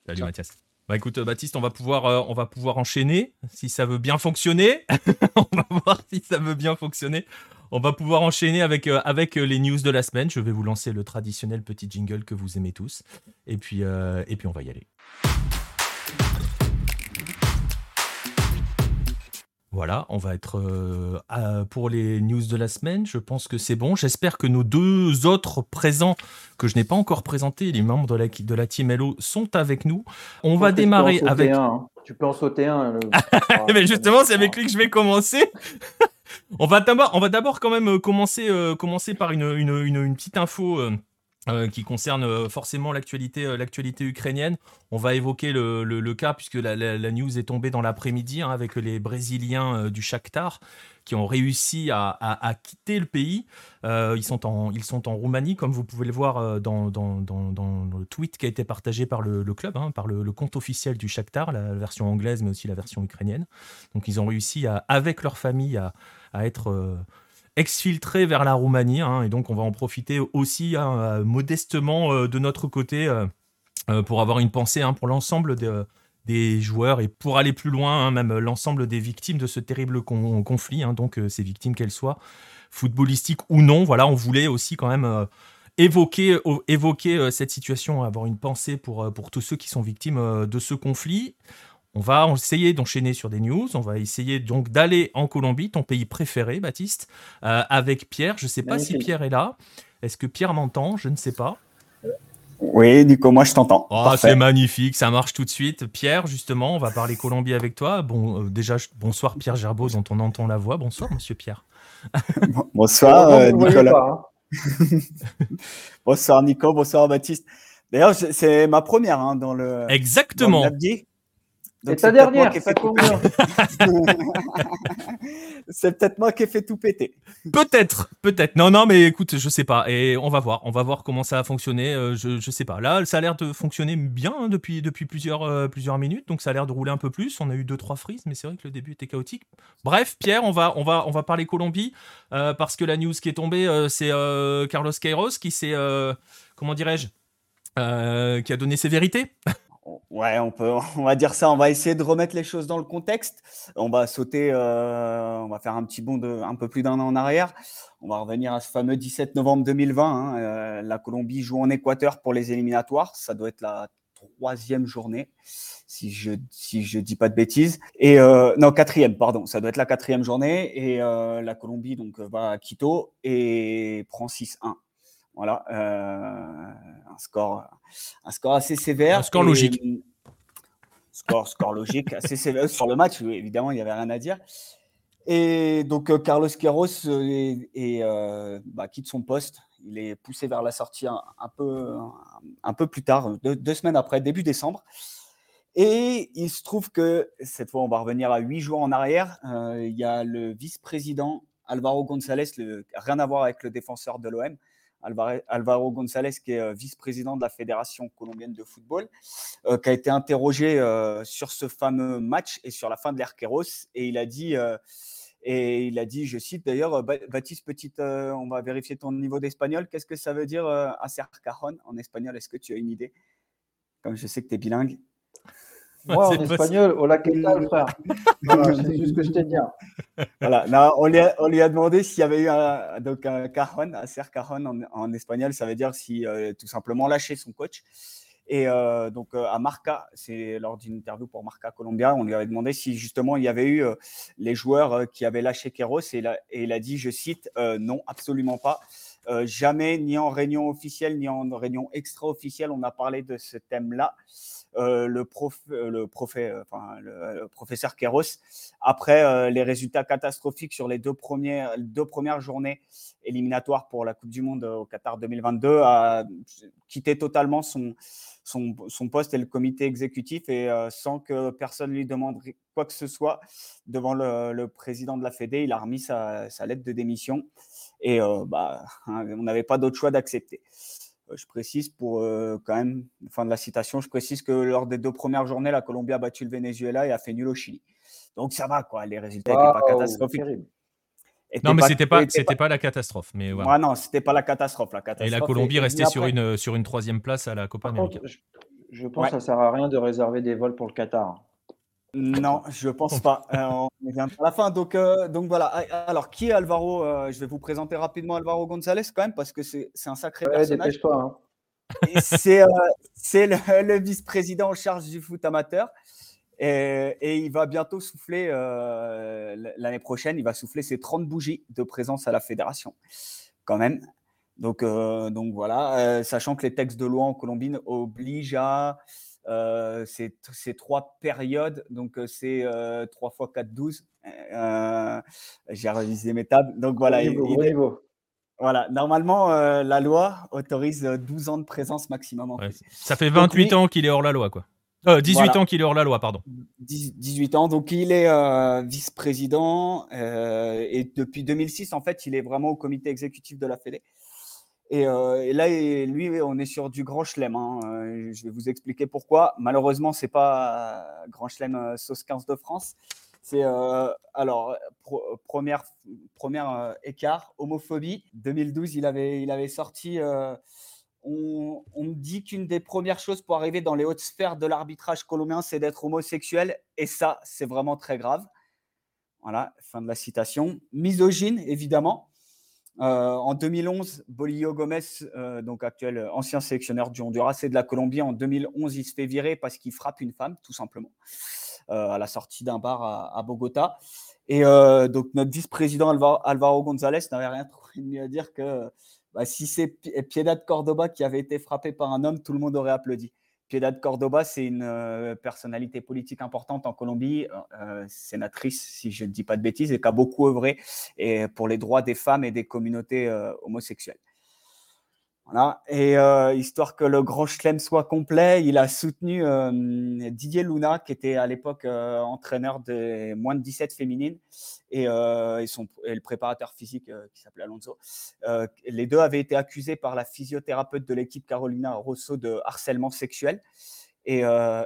Salut, Ciao. Mathias. Bah, écoute, euh, Baptiste, on va pouvoir, euh, on va pouvoir enchaîner si ça veut bien fonctionner. [LAUGHS] on va voir si ça veut bien fonctionner. On va pouvoir enchaîner avec, euh, avec euh, les news de la semaine. Je vais vous lancer le traditionnel petit jingle que vous aimez tous. Et puis, euh, et puis on va y aller. Voilà, on va être euh, à- pour les news de la semaine. Je pense que c'est bon. J'espère que nos deux autres présents, que je n'ai pas encore présentés, les membres de la, de la Team Hello, sont avec nous. On va Je démarrer avec. un, hein. Tu peux en sauter un. le- [LAUGHS] Mais justement, c'est avec lui que je vais commencer. [LAUGHS] on va d'abord, on va d'abord quand même euh, commencer, euh, commencer par une, une, une- une petite info euh, euh, qui concerne euh, forcément l'actualité, euh, l'actualité ukrainienne. On va évoquer le, cas puisque la, news est tombée dans l'après-midi hein, avec les Brésiliens du Shakhtar qui ont réussi à, quitter le pays. Ils, sont en, Roumanie, comme vous pouvez le voir dans, le tweet qui a été partagé par le, club, hein, par le, compte officiel du Shakhtar, la version anglaise, mais aussi la version ukrainienne. Donc ils ont réussi, avec leur famille, à être exfiltrés vers la Roumanie. hein, et donc on va en profiter aussi hein, euh, modestement euh, de notre côté euh, pour avoir une pensée hein, pour l'ensemble de- des joueurs et pour aller plus loin, même l'ensemble des victimes de ce terrible con- conflit, donc ces victimes qu'elles soient footballistiques ou non. Voilà, on voulait aussi quand même évoquer, cette situation, avoir une pensée pour, pour tous ceux qui sont victimes de ce conflit. On va essayer d'enchaîner sur des news. On va essayer donc d'aller en Colombie, ton pays préféré, Baptiste, euh, avec Pierre. Je ne sais pas si. Pierre est là. Est-ce que Pierre m'entend? Je ne sais pas. Oui, Nico, moi je t'entends. Oh, Parfait. c'est magnifique, ça marche tout de suite. Pierre, justement, on va parler Colombie avec toi. Bon, euh, déjà, je- bonsoir Pierre Gerbeau, dont on entend la voix. Bonsoir, monsieur Pierre. Bonsoir, Heureusement, euh, Nicolas. hein. [LAUGHS] Bonsoir, Nico. Bonsoir, Baptiste. D'ailleurs, c'est- ma première hein, dans le. Exactement. dans le Nabdi. Donc, ta c'est peut-être moi dernière, qui ai ça fait tout tombe bien. [LAUGHS] C'est peut-être moi qui ai fait tout péter. Peut-être, peut-être. Non, non, mais écoute, je sais pas. Et on va voir. On va voir comment ça a fonctionné. Euh, je, je sais pas. Là, ça a l'air de fonctionner bien hein, depuis, depuis plusieurs, euh, plusieurs minutes. Donc, ça a l'air de rouler un peu plus. On a eu deux, trois frises, mais c'est vrai que le début était chaotique. Bref, Pierre, on va, on va, on va parler Colombie euh, parce que la news qui est tombée, euh, c'est euh, Carlos Queiroz qui s'est, euh, comment dirais-je, euh, qui a donné ses vérités. Ouais, on peut, [LAUGHS] va dire ça. On va essayer de remettre les choses dans le contexte. On va sauter, euh, on va faire un petit bond de un peu plus d'un an en arrière. On va revenir à ce fameux 17 novembre 2020. hein. Euh, la Colombie joue en Équateur pour les éliminatoires. Ça doit être la troisième journée, si je si je dis pas de bêtises. Et euh, non, quatrième, pardon. Ça doit être la quatrième journée. Et la Colombie donc va à Quito et prend 6-1. Voilà, euh, un score, un score assez sévère. Un score Et, logique. Score, score logique, [LAUGHS] assez sévère sur le match. évidemment, il n'y avait rien à dire. Et donc euh, Carlos Queiroz euh, est- est, euh, bah, quitte son poste. Il est poussé vers la sortie un, un peu, un, un peu plus tard, deux, deux semaines après, début décembre. Et il se trouve que cette fois, on va revenir à huit jours en arrière. euh, il y a le vice-président Alvaro González, le- rien à voir avec le défenseur de l'OM, Alvaro, González, qui est euh, vice-président de la Fédération colombienne de football, euh, qui a été interrogé euh, sur ce fameux match et sur la fin de l'ère Queiroz. Et il a dit, et il a dit, je cite d'ailleurs, Ba- Baptiste, petite, on va vérifier ton niveau d'espagnol. Qu'est-ce que ça veut dire hacer cajon en espagnol? Est-ce que tu as une idée? Comme je sais que tu es bilingue. Moi, en espagnol, hola, ¿qué tal, frère? [LAUGHS] Voilà, C'est juste ce que je t'ai dit. hein. Voilà, là, on, lui a, on lui a demandé s'il y avait eu un, donc un cajon, hacer cajon en, en espagnol, ça veut dire si euh, tout simplement lâcher son coach. Et euh, donc euh, à Marca, c'est lors d'une interview pour Marca Colombia, on lui avait demandé si justement il y avait eu euh, les joueurs qui avaient lâché Queiroz et, il a- et il a dit, je cite, non, absolument pas. Jamais, ni en réunion officielle, ni en réunion extra-officielle, on a parlé de ce thème-là. Le, prof, le, enfin, le, professeur Kéros, après les résultats catastrophiques sur les deux premières, journées éliminatoires pour la Coupe du Monde au Qatar 2022, a quitté totalement son, poste et le comité exécutif et sans que personne lui demande quoi que ce soit devant le, président de la Fédé, il a remis sa, sa lettre de démission et bah, hein, on n'avait pas d'autre choix d'accepter. Euh, je précise pour euh, quand même, fin de la citation, je précise que lors des deux premières journées, la Colombie a battu le Venezuela et a fait nul au Chili. Donc ça va, quoi. Les résultats n'étaient pas catastrophiques. non, mais c'était pas, c'était pas, la catastrophe. Mais voilà. non, c'était pas la catastrophe, la catastrophe. Et la Colombie restait sur une, sur une troisième place à la Copa América. Je, pense que ça sert à rien de réserver des vols pour le Qatar. Non, je pense pas. [LAUGHS] Euh, on vient à la fin. Donc, euh, donc voilà. Alors, qui est Alvaro euh, Je vais vous présenter rapidement Alvaro González quand même parce que c'est un sacré ouais, personnage. Hein. C'est [LAUGHS] le, vice-président en charge du foot amateur. Et, et il va bientôt souffler, l'année prochaine, il va souffler ses 30 bougies de présence à la fédération, quand même. Donc, donc voilà, sachant que les textes de loi en Colombie obligent à euh, c'est trois périodes, donc euh, c'est 3 fois 4, 12. Euh, j'ai révisé mes tables. Donc voilà. Voilà, normalement, la loi autorise 12 ans de présence maximum. En Ça fait 28 ans qu'il est hors la loi, quoi. 18 ans qu'il est hors la loi, pardon. 18 ans, donc il est vice-président et depuis 2006, en fait, il est vraiment au comité exécutif de la Fédé. Euh, et, là, lui, on est sur du grand chelem. Hein. Euh, je vais vous expliquer pourquoi. Malheureusement, c'est pas grand chelem euh, sauce 15 de France. C'est alors première première écart homophobie 2012 il avait il avait sorti on, on, me dit qu'une des premières choses pour arriver dans les hautes sphères de l'arbitrage colombien c'est d'être homosexuel et ça c'est vraiment très grave voilà fin de la citation misogyne évidemment euh, en 2011, Bolillo Gomez, euh, donc actuel euh, ancien sélectionneur du Honduras et de la Colombie, en 2011, il se fait virer parce qu'il frappe une femme, tout simplement, à la sortie d'un bar à, Bogota. Et donc notre vice-président Alvaro, González n'avait rien trouvé de mieux à dire que bah, si c'est Piedad Cordoba qui avait été frappé par un homme, tout le monde aurait applaudi. Piedad Cordoba, c'est une euh, personnalité politique importante en Colombie, euh, euh, sénatrice, si je ne dis pas de bêtises, et qui a beaucoup œuvré pour les droits des femmes et des communautés homosexuelles. Et euh, histoire que le Grand Chelem soit complet, il a soutenu euh, Didier Luna, qui était à l'époque euh, entraîneur des moins de 17 féminines, et, son, et le préparateur physique qui s'appelait Alonso. les deux avaient été accusés par la physiothérapeute de l'équipe Carolina Rosso de harcèlement sexuel. Et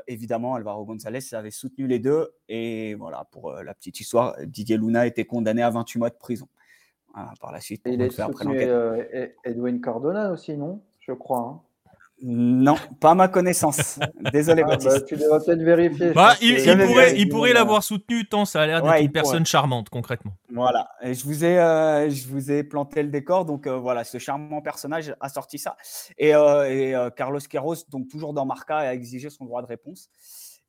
évidemment, Alvaro González avait soutenu les deux. Et voilà, pour la petite histoire, Didier Luna été condamné à 28 mois de prison. Hein, par la suite. il est après euh, Edwin Cardona aussi, non? Je crois. Hein. Non, pas à ma connaissance. [LAUGHS] Désolé, ah, Baptiste. Bah, tu devrais peut-être vérifier. Bah, il, pourrait, il pourrait l'avoir soutenu tant ça a l'air d'être une personne charmante, concrètement. Voilà, et je vous ai, euh, je vous ai planté le décor. Donc euh, voilà, ce charmant personnage a sorti ça. Et, et Carlos Queiroz, donc toujours dans Marca, a exigé son droit de réponse.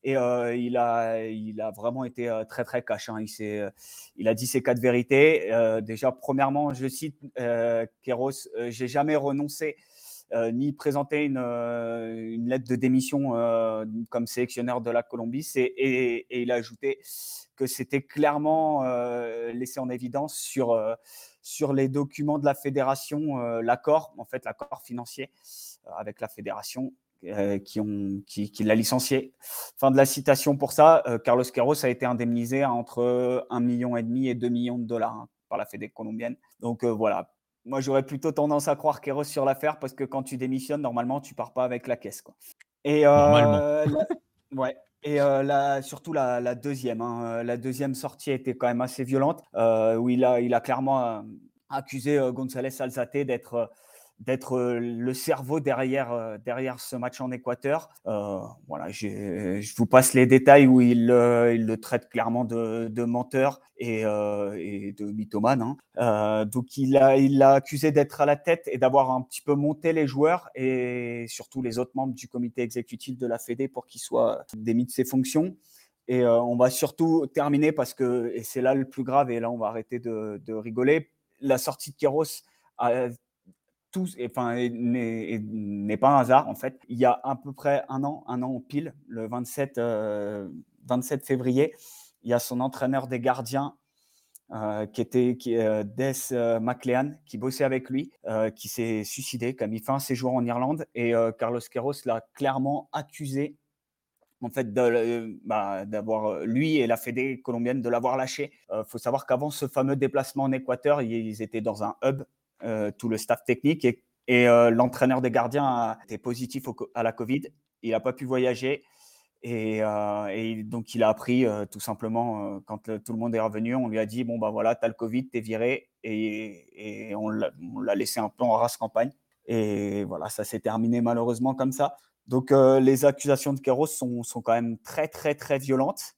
Et il, a, il a vraiment été très, très cash. Hein. Il, il a dit ses quatre vérités. déjà, premièrement, je cite Kéros, j'ai jamais renoncé ni présenté une, une, lettre de démission comme sélectionneur de la Colombie. Et, et, il a ajouté que c'était clairement laissé en évidence sur, sur les documents de la fédération, l'accord, en fait, l'accord financier avec la fédération euh, qui, ont, qui, l'a licencié. Fin de la citation pour ça. Euh, Carlos Queiroz a été indemnisé entre 1,5 million et demi et 2 millions de dollars hein, par la Fédé colombienne. Donc euh, voilà. Moi, j'aurais plutôt tendance à croire Queiroz sur l'affaire parce que quand tu démissionnes, normalement, tu pars pas avec la caisse. Quoi. Et, normalement. ouais. Et surtout la, deuxième. Hein. La deuxième sortie été quand même assez violente, où il a, il a clairement accusé González Alzate d'être d'être le cerveau derrière, derrière ce match en Équateur. voilà, je vous passe les détails où il, le traite clairement de, menteur et, de mythomane. Hein. donc il l'a il a accusé d'être à la tête et d'avoir un petit peu monté les joueurs et surtout les autres membres du comité exécutif de la Fédé pour qu'ils soient démis de ses fonctions. Et on va surtout terminer parce que, c'est là le plus grave, et là on va arrêter de, de rigoler, la sortie de Kéros a tout, enfin, n'est pas un hasard en fait. Il y a à peu près un an, un an pile, le 27, 27 février, il y a son entraîneur des gardiens euh, qui était euh, Des euh, McLean, qui bossait avec lui, qui s'est suicidé, mis fin à ses jours en Irlande. Et Carlos Queiroz l'a clairement accusé en fait bah, d'avoir lui et la Fédé colombienne de l'avoir lâché. Il faut savoir qu'avant ce fameux déplacement en Équateur, ils étaient dans un hub, tout le staff technique, et, et l'entraîneur des gardiens été positif à la Covid. Il n'a pas pu voyager. Euh, et, donc, il a appris euh, tout simplement, euh, quand tout le monde est revenu, on lui a dit Bon, bah voilà, tu as le Covid, tu es viré. Et, on l'a laissé un peu en race campagne. Et voilà, ça s'est terminé malheureusement comme ça. Donc, les accusations de Kéros sont, sont, quand même très, très, très violentes.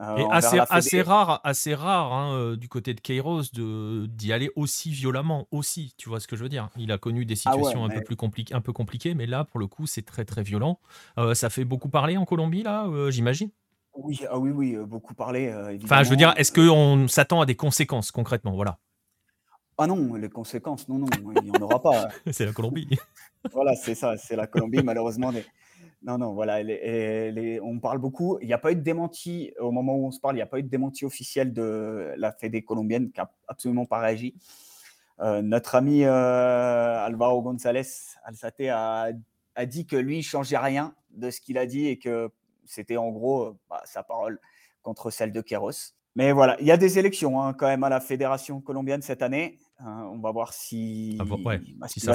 Euh, et assez, assez, rare, assez rare hein, euh, du côté de Kairos d'y aller aussi violemment, aussi. Tu vois ce que je veux dire Il a connu des ah situations un peu plus compliquées, un peu compliquées, mais là, pour le coup, c'est très très violent. Euh, ça fait beaucoup parler en Colombie là, j'imagine? Oui, ah oui, oui, beaucoup parler. enfin, je veux dire, est-ce qu'on s'attend à des conséquences concrètement? Voilà. Ah non, les conséquences, non, non, il n'y en aura pas. [LAUGHS] c'est la Colombie. voilà, c'est ça, c'est la Colombie, malheureusement. Non, non, voilà, on parle beaucoup. Il n'y a pas eu de démenti, au moment où on se parle, il n'y a pas eu de démenti officiel de la Fédé colombienne qui n'a absolument pas réagi. Euh, notre ami euh, Alvaro González Alzate a, a, dit que lui, il ne changeait rien de ce qu'il a dit et que c'était en gros bah, sa parole contre celle de Queiroz. Mais voilà, il y a des élections hein, quand même à la Fédération colombienne cette année. Hein, on va voir si, bah, si, ça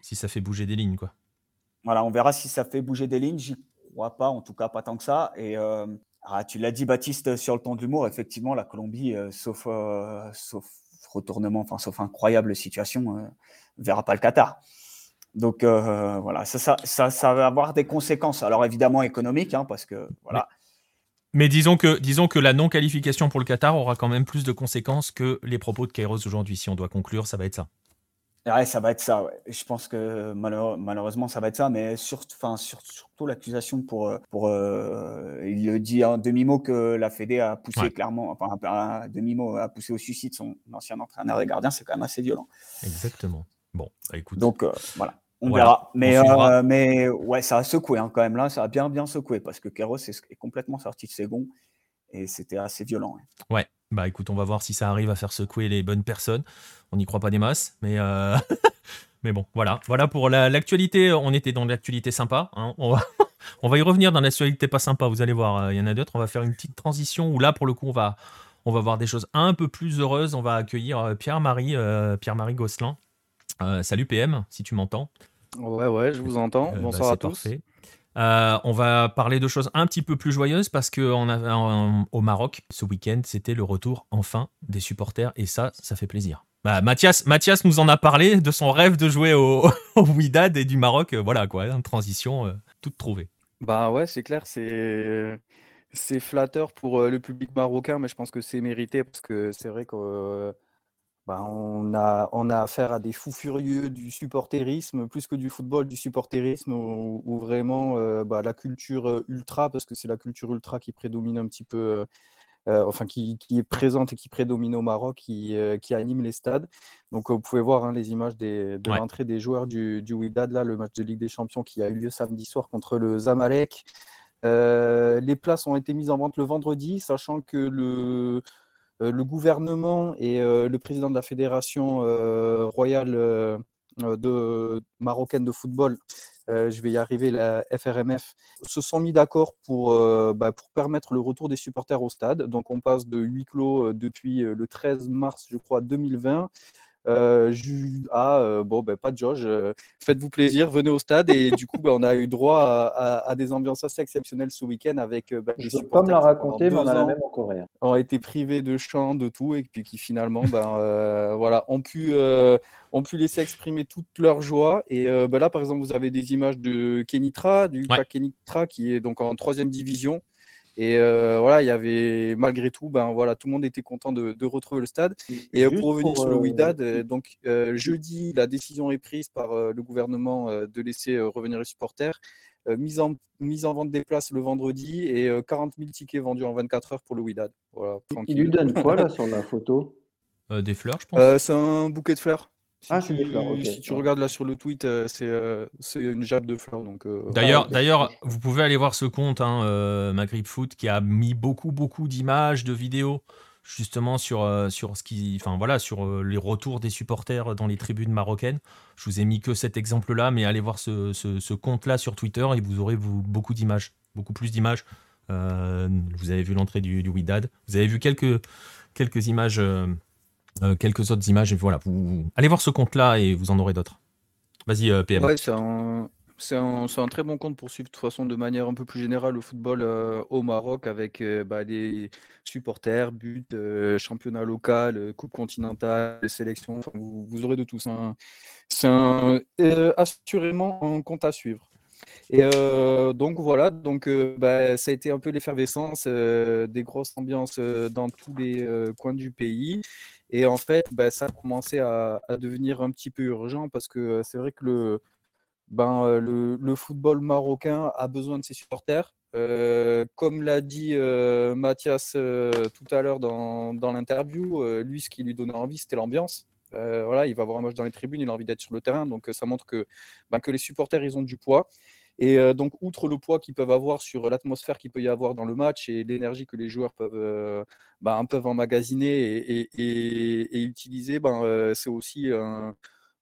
si ça fait bouger des lignes. quoi. Voilà, on verra si ça fait bouger des lignes. J'y crois pas, en tout cas pas tant que ça. Et euh, ah, tu l'as dit, Baptiste, sur le ton de l'humour, effectivement, la Colombie, euh, sauf, euh, sauf retournement, enfin, sauf incroyable situation, verra pas le Qatar. Donc voilà, ça, va avoir des conséquences. Alors évidemment économiques, hein, parce que voilà. Mais, disons que, disons que la non-qualification pour le Qatar aura quand même plus de conséquences que les propos de Kairos aujourd'hui. Si on doit conclure, ça va être ça. Ouais, ça va être ça. Je pense que malheureusement, ça va être ça. Mais surtout, enfin, surtout l'accusation pour, euh, pour euh, il le dit en demi-mot que la Fédé a poussé clairement, enfin, demi-mot a poussé au suicide son ancien entraîneur et gardien. C'est quand même assez violent. Exactement. Bon, bah, écoute. Donc euh, voilà, on verra. Mais, mais ouais, ça a secoué hein, quand même là. Ça a bien, bien secoué parce que Keros est, est complètement sorti de ses gonds et c'était assez violent. Ouais. Bah écoute, on va voir si ça arrive à faire secouer les bonnes personnes. On n'y croit pas des masses, mais, euh, [LAUGHS] mais bon, voilà. Voilà pour l'actualité. on était dans l'actualité sympa. Hein. On, va, [LAUGHS] on va y revenir dans l'actualité pas sympa, vous allez voir. Euh, il y en a d'autres. On va faire une petite transition où là, pour le coup, on va, on va voir des choses un peu plus heureuses. On va accueillir euh, Pierre-Marie Pierre-Marie Gosselin. salut PM, si tu m'entends. Ouais, ouais, je vous entends. Bah, Bonsoir à tous. Euh, on va parler de choses un petit peu plus joyeuses parce que au Maroc, ce week-end, c'était le retour enfin des supporters et ça, ça fait plaisir. Bah, Mathias, Mathias nous en a parlé de son rêve de jouer au, [LAUGHS] au et du Maroc. Euh, voilà quoi, une transition euh, toute trouvée. Bah ouais, c'est clair, c'est c'est flatteur pour le public marocain, mais je pense que c'est mérité parce que c'est vrai que bah, on, a, on a affaire à des fous furieux du supporterisme, plus que du football, du supporterisme, où, vraiment euh, bah, la culture euh, ultra, parce que c'est la culture ultra qui prédomine un petit peu, euh, enfin qui, est présente et qui prédomine au Maroc, qui, qui anime les stades. Donc vous pouvez voir hein, les images de l'entrée des joueurs du, du Wydad, là, le match de Ligue des Champions qui a eu lieu samedi soir contre le Zamalek. les places ont été mises en vente le vendredi, sachant que le le gouvernement et euh, le président de la fédération euh, royale marocaine de football, je vais y arriver, la FRMF, se sont mis d'accord pour, bah, pour permettre le retour des supporters au stade. Donc on passe de huis clos depuis le 13 mars, je crois, 2020 euh, ah, euh, bon, ben, pas de jauge. Euh, faites-vous plaisir, venez au stade. Et du coup, ben, on a eu droit à, des ambiances assez exceptionnelles ce week-end avec ben, Je ne peux pas me la raconter, mais on a la même en Corée. Hein. On a été privés de chant, de tout, et puis qui finalement ben, voilà, ont, pu, ont pu laisser exprimer toute leur joie. Et ben, là, par exemple, vous avez des images de Kenitra, du ouais. Kenitra, qui est donc en troisième division. Et euh, voilà, il y avait malgré tout, ben voilà, tout le monde était content de, retrouver le stade. Et, euh, pour revenir sur le Wydad, euh, donc jeudi, la décision est prise par le gouvernement de laisser revenir les supporters. mise, en, mise en vente des places le vendredi et 40 000 tickets vendus en 24 heures pour le Wydad. Voilà, il lui donne quoi là sur la [LAUGHS] photo? Des fleurs, je pense. c'est un bouquet de fleurs. Si Ah, tu, fleurs, si tu Ouais. regardes là sur le tweet, euh, c'est euh, c'est une jappe de fleurs. Donc, euh, D'ailleurs, vous pouvez aller voir ce compte, hein, euh, Foot, qui a mis beaucoup, beaucoup d'images, de vidéos, justement sur, euh, sur ce qui, enfin voilà, sur euh, les retours des supporters dans les tribunes marocaines. Je vous ai mis que cet exemple-là, mais allez voir ce, ce- ce compte-là sur Twitter et vous aurez vous, beaucoup d'images, beaucoup plus d'images. Euh, vous avez vu l'entrée du, du Widad, vous avez vu quelques, quelques images, euh, quelques autres images, voilà, allez voir ce compte-là et vous en aurez d'autres. Vas-y, euh, PM. Ouais, c'est un, un, un très bon compte pour suivre de toute façon de manière un peu plus générale le football euh, au Maroc avec euh, bah, des supporters, buts, euh, championnat local, euh, coupe continentale, sélection. Vous, aurez de tout. C'est euh, assurément un compte à suivre. Et euh, donc voilà, donc euh, bah, ça a été un peu l'effervescence, euh, des grosses ambiances euh, dans tous les euh, coins du pays. Et en fait, bah, ça a commencé à, à devenir un petit peu urgent parce que euh, c'est vrai que le, ben, euh, le, football marocain a besoin de ses supporters. Euh, comme l'a dit euh, Mathias tout à l'heure dans, dans l'interview, lui, ce qui lui donnait envie, c'était l'ambiance. Voilà, il va voir un match dans les tribunes, il a envie d'être sur le terrain, donc ça montre que, ben, que les supporters, ils ont du poids. Et euh, donc, outre le poids qu'ils peuvent avoir sur l'atmosphère qu'il peut y avoir dans le match et l'énergie que les joueurs peuvent, euh, ben, peuvent emmagasiner et, et- utiliser, ben, euh, c'est aussi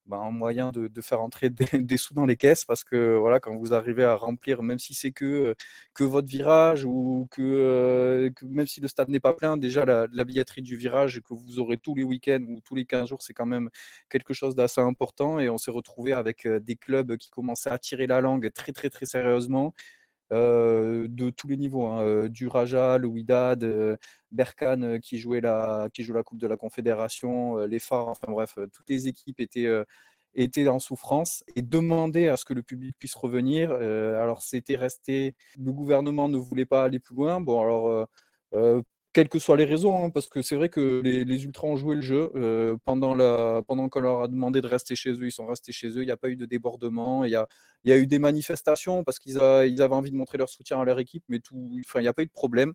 ben, un moyen de, faire entrer [LAUGHS] des, sous dans les caisses parce que voilà, quand vous arrivez à remplir, même si c'est que, que votre virage ou que, euh, que même si le stade n'est pas plein, déjà la, la billetterie du virage que vous aurez tous les week-ends ou tous les 15 jours, c'est quand même quelque chose d'assez important. Et on s'est retrouvé avec euh, des clubs qui commençaient à tirer la langue très très très sérieusement. Euh, de tous les niveaux, hein, euh, du Raja, le Wydad, euh, Berkane euh, qui jouait la, qui joue la Coupe de la Confédération, les phares, enfin bref, toutes les équipes étaient, étaient en souffrance et demandaient à ce que le public puisse revenir. Alors c'était resté, le gouvernement ne voulait pas aller plus loin. Bon, alors, euh, quelles que soient les raisons, hein, parce que c'est vrai que les, les Ultras ont joué le jeu. euh, pendant la, pendant qu'on leur a demandé de rester chez eux, ils sont restés chez eux. Il n'y a pas eu de débordement. Il y a, il y a eu des manifestations parce qu'ils ils avaient envie de montrer leur soutien à leur équipe, mais tout, enfin, il n'y a pas eu de problème.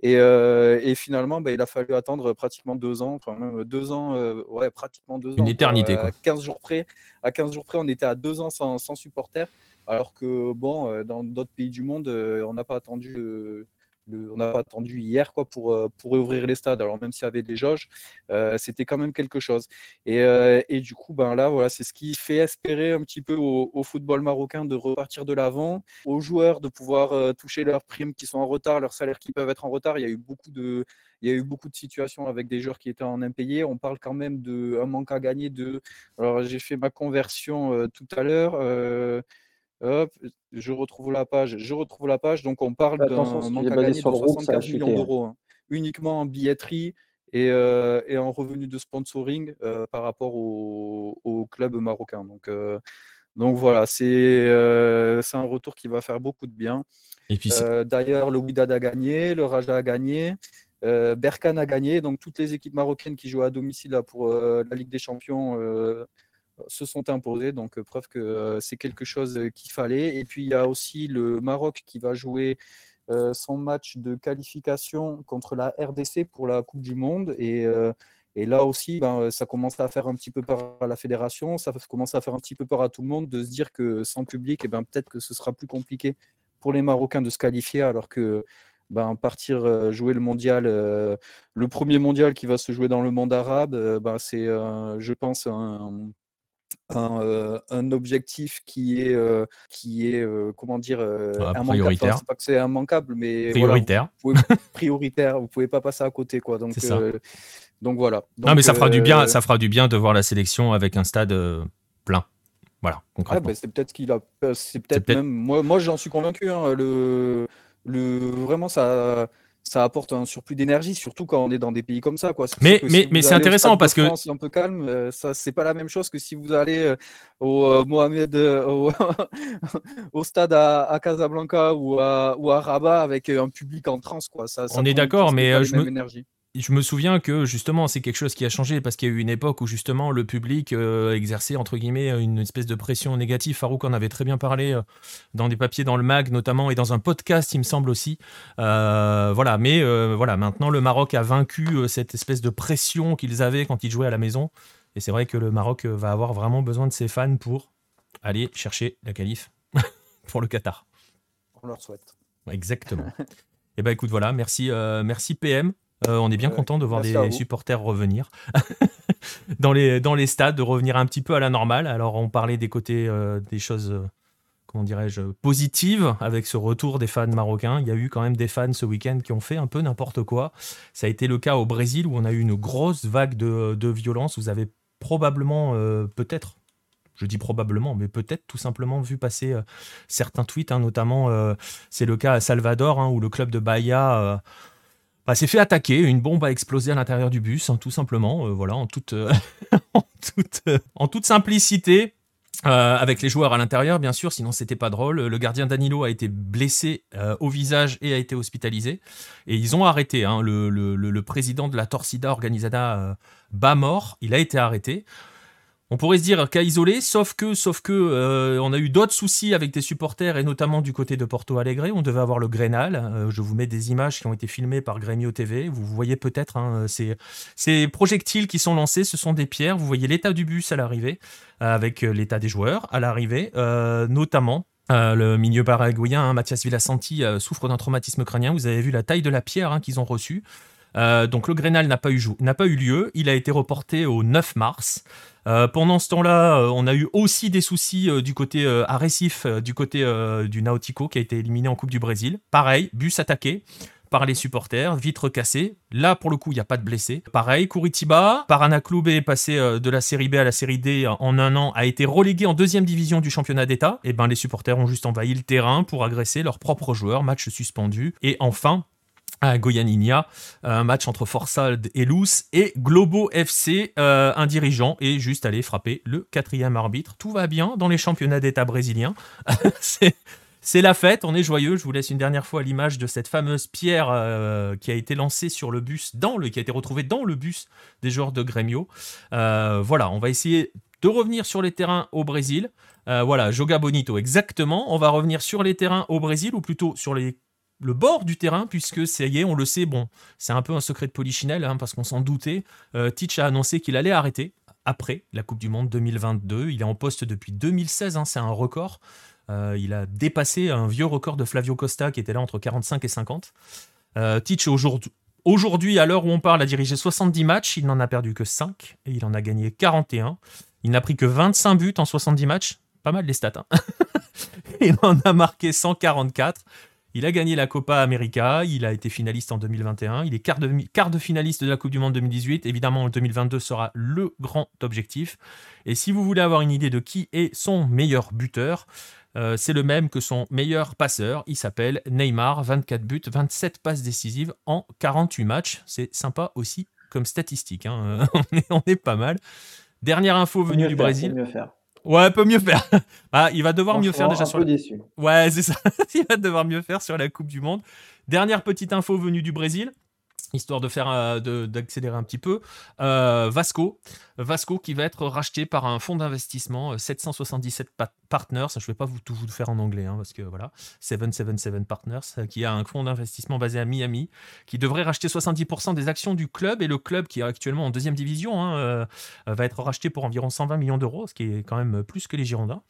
Et, euh, et finalement, bah, il a fallu attendre pratiquement deux ans, enfin même deux ans, euh, ouais, pratiquement deux ans. Une quoi. éternité, À quoi. 15 jours près, à 15 jours près, on était à deux ans sans, sans supporters, alors que bon, dans d'autres pays du monde, on n'a pas attendu. On n'a pas attendu hier quoi, pour, euh, pour ouvrir les stades. Alors même s'il y avait des jauges, euh, c'était quand même quelque chose. Et, euh, et du coup, ben là, voilà, c'est ce qui fait espérer un petit peu au, football marocain de repartir de l'avant, aux joueurs de pouvoir toucher leurs primes qui sont en retard, leurs salaires qui peuvent être en retard. Il y a eu beaucoup de, il y a eu beaucoup de situations avec des joueurs qui étaient en impayés. On parle quand même d'un manque à gagner de. Alors j'ai fait ma conversion tout à l'heure. Hop, je retrouve la page. Je retrouve la page. Donc, on parle d'un manque à gagner sur de le groupe, ça va 75 millions d'euros, hein, uniquement en billetterie et, euh, et en revenus de sponsoring euh, par rapport au, au club marocain. Donc, euh, donc voilà, c'est euh, un retour qui va faire beaucoup de bien. Et puis, c'est- Euh, D'ailleurs, le Wydad a gagné, le Raja a gagné, euh, Berkane a gagné. Donc, toutes les équipes marocaines qui jouent à domicile là, pour euh, la Ligue des Champions euh, se sont imposées. Donc, euh, preuve que euh, c'est quelque chose euh, qu'il fallait. Et puis, il y a aussi le Maroc qui va jouer son match de qualification contre la RDC pour la Coupe du Monde. Et, et là aussi, ben, ça commence à faire un petit peu peur à la fédération, ça commence à faire un petit peu peur à tout le monde de se dire que sans public, eh ben, peut-être que ce sera plus compliqué pour les Marocains de se qualifier, alors que ben, partir jouer le mondial, le premier mondial qui va se jouer dans le monde arabe, ben, c'est, je pense, un, un, euh, un objectif qui est, euh, qui est euh, comment dire, Ah, prioritaire. Enfin, pas que c'est immanquable, mais voilà, prioritaire. vous pouvez- [LAUGHS] prioritaire. Vous pouvez pas passer à côté, quoi. Donc, ça. donc voilà. non, Donc, mais ça fera du bien, ça fera du bien de voir la sélection avec un stade plein. Voilà, Ah, concrètement. bah, c'est peut-être qu'il a. C'est peut-être peut-être- même. Moi, moi j'en suis convaincu. hein, le, le, vraiment, ça, ça apporte un surplus d'énergie, surtout quand on est dans des pays comme ça. Quoi. Mais- que mais- si mais c'est intéressant parce que- France, un peu calme, euh, ça, c'est pas la même chose que si vous allez euh, au euh, Mohamed, au, [LAUGHS] au stade à, à Casablanca ou à, ou à Rabat avec un public en transe. Quoi. Ça, ça On est d'accord, mais, je me-. Je me souviens que justement c'est quelque chose qui a changé parce qu'il y a eu une époque où justement le public euh, exerçait entre guillemets une espèce de pression négative. Farouk en avait très bien parlé euh, dans des papiers dans le mag notamment et dans un podcast il me semble aussi. Euh, voilà, mais voilà maintenant le Maroc a vaincu cette espèce de pression qu'ils avaient quand ils jouaient à la maison Et c'est vrai que le Maroc va avoir vraiment besoin de ses fans pour aller chercher la qualif [LAUGHS] pour le Qatar. On leur souhaite. Exactement. et [LAUGHS] eh ben écoute, voilà, merci, merci PM. On est bien content de voir des supporters revenir [LAUGHS] dans, les, dans les stades, de revenir un petit peu à la normale. Alors, on parlait des côtés des choses comment dirais-je, positive avec ce retour des fans marocains. Il y a eu quand même des fans ce week-end qui ont fait un peu n'importe quoi. Ça a été le cas au Brésil où on a eu une grosse vague de, violence. Vous avez probablement, euh, peut-être, je dis probablement, mais peut-être tout simplement vu passer euh, certains tweets, hein, notamment euh, c'est le cas à Salvador hein, où le club de Bahia bah, s'est fait attaquer, une bombe a explosé à l'intérieur du bus, hein, tout simplement, voilà, en toute, [LAUGHS] en toute simplicité. Euh, avec les joueurs à l'intérieur, bien sûr, sinon c'était pas drôle. Le gardien Danilo a été blessé euh, au visage et a été hospitalisé. Et ils ont arrêté hein, le, président de la Torcida Organizada euh, Bamor. Il a été arrêté. On pourrait se dire qu'à isolé, sauf que, sauf que, euh, on a eu d'autres soucis avec des supporters et notamment du côté de Porto Alegre. On devait avoir le Grenal. Euh, je vous mets des images qui ont été filmées par Grêmio TV. Vous voyez peut-être hein, ces, projectiles qui sont lancés. Ce sont des pierres. Vous voyez l'état du bus à l'arrivée, euh, avec l'état des joueurs à l'arrivée, notamment. le milieu paraguayen, hein, Mathias Villasanti, souffre d'un traumatisme crânien. Vous avez vu la taille de la pierre hein, qu'ils ont reçue. Donc le Grenal n'a pas, eu, lieu. Il a été reporté au 9 mars. Euh, pendant ce temps-là, euh, on a eu aussi des soucis euh, du côté à Recife, du côté du Nautico qui a été éliminé en Coupe du Brésil. Pareil, bus attaqué par les supporters, vitres cassées. Là, pour le coup, il n'y a pas de blessés. Pareil, Curitiba, Parana Club est passé de la série B à la série D en un an, a été relégué en deuxième division du championnat d'État. Et eh ben, les supporters ont juste envahi le terrain pour agresser leurs propres joueurs, match suspendu. Et enfin, à Goianinia, un match entre Forsald et Luz et Globo FC, euh, un dirigeant est juste allé frapper le quatrième arbitre. Tout va bien dans les championnats d'État brésiliens. [LAUGHS] c'est la fête, on est joyeux. Je vous laisse une dernière fois l'image de cette fameuse pierre euh, qui a été lancée sur le bus, dans le, qui a été retrouvée dans le bus des joueurs de Grêmio. Euh, voilà, on va essayer de revenir sur les terrains au Brésil. voilà, Joga Bonito, exactement. On va revenir sur les terrains au Brésil, ou plutôt sur les le bord du terrain, puisque ça y est, on le sait, bon, c'est un peu un secret de polichinelle, hein, parce qu'on s'en doutait. Euh, Teach a annoncé qu'il allait arrêter après la Coupe du Monde 2022. Il est en poste depuis 2016, hein, c'est un record. Euh, il a dépassé un vieux record de Flavio Costa qui était là entre 45 et 50. Euh, aujourd'hui, à l'heure où on parle, a dirigé 70 matchs. Il n'en a perdu que 5 et il en a gagné 41. Il n'a pris que 25 buts en 70 matchs. Pas mal les stats. Hein. [LAUGHS] il en a marqué 144. Il a gagné la Copa América, il a été finaliste en 2021, il est quart de, quart de finaliste de la Coupe du Monde 2018. Évidemment, en 2022 sera le grand objectif. Et si vous voulez avoir une idée de qui est son meilleur buteur, euh, c'est le même que son meilleur passeur. Il s'appelle Neymar, 24 buts, 27 passes décisives en 48 matchs. C'est sympa aussi comme statistique. Hein. [LAUGHS] on, est, pas mal. Dernière info venue du Brésil. Mieux faire. Ouais, peut mieux faire. [LAUGHS] Ah, il va devoir mieux faire déjà sur. Peu déçu. Ouais, c'est ça. [LAUGHS] il va devoir mieux faire sur la Coupe du Monde. Dernière petite info venue du Brésil histoire de faire euh, d'accélérer un petit peu. Euh, Vasco, Vasco qui va être racheté par un fonds d'investissement 777 euh, Partners. Je ne vais pas vous tout vous faire en anglais hein, parce que voilà, 777 Partners, qui a un fonds d'investissement basé à Miami, qui devrait racheter 70% des actions du club et le club qui est actuellement en deuxième division hein, va être racheté pour environ 120 millions d'euros, ce qui est quand même plus que les Girondins.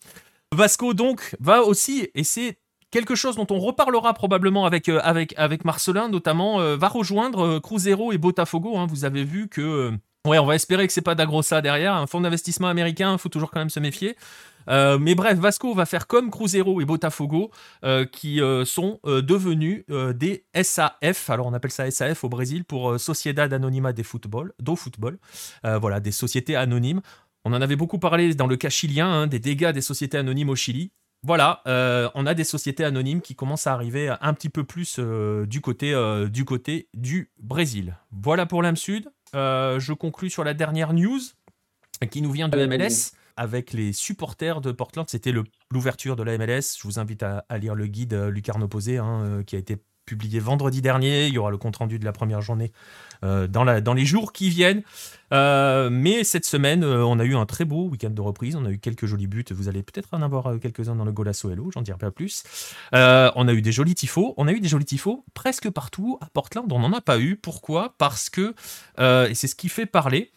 Vasco donc va aussi, et c'est quelque chose dont on reparlera probablement avec, euh, Marcelin notamment, euh, va rejoindre euh, Cruzeiro et Botafogo. Hein. Vous avez vu que... ouais, on va espérer que c'est pas d'Agrosa derrière. Un fonds d'investissement américain, il faut toujours quand même se méfier. mais bref, Vasco va faire comme Cruzeiro et Botafogo, qui sont devenus des SAF. Alors on appelle ça SAF au Brésil pour Sociedad Anonima de Football, do Football. voilà, des sociétés anonymes. On en avait beaucoup parlé dans le cas chilien, hein, des dégâts des sociétés anonymes au Chili voilà, euh, on a des sociétés anonymes qui commencent à arriver un petit peu plus euh, du, côté, euh, du côté du Brésil. Voilà pour l'âme sud. je conclus sur la dernière news qui nous vient de MLS avec les supporters de Portland. C'était l'ouverture de la MLS. Je vous invite à, lire le guide Lucarno Posé hein, qui a été publié vendredi dernier. Il y aura le compte-rendu de la première journée euh, dans, les jours qui viennent. Euh, mais cette semaine, euh, on a eu un très beau week-end de reprise. On a eu quelques jolis buts. Vous allez peut-être en avoir quelques-uns dans le Golasso Hello, j'en dirai pas plus. on a eu des jolis tifos. On a eu des jolis tifos presque partout. À Portland, on n'en a pas eu. Pourquoi? Parce que, et c'est ce qui fait parler,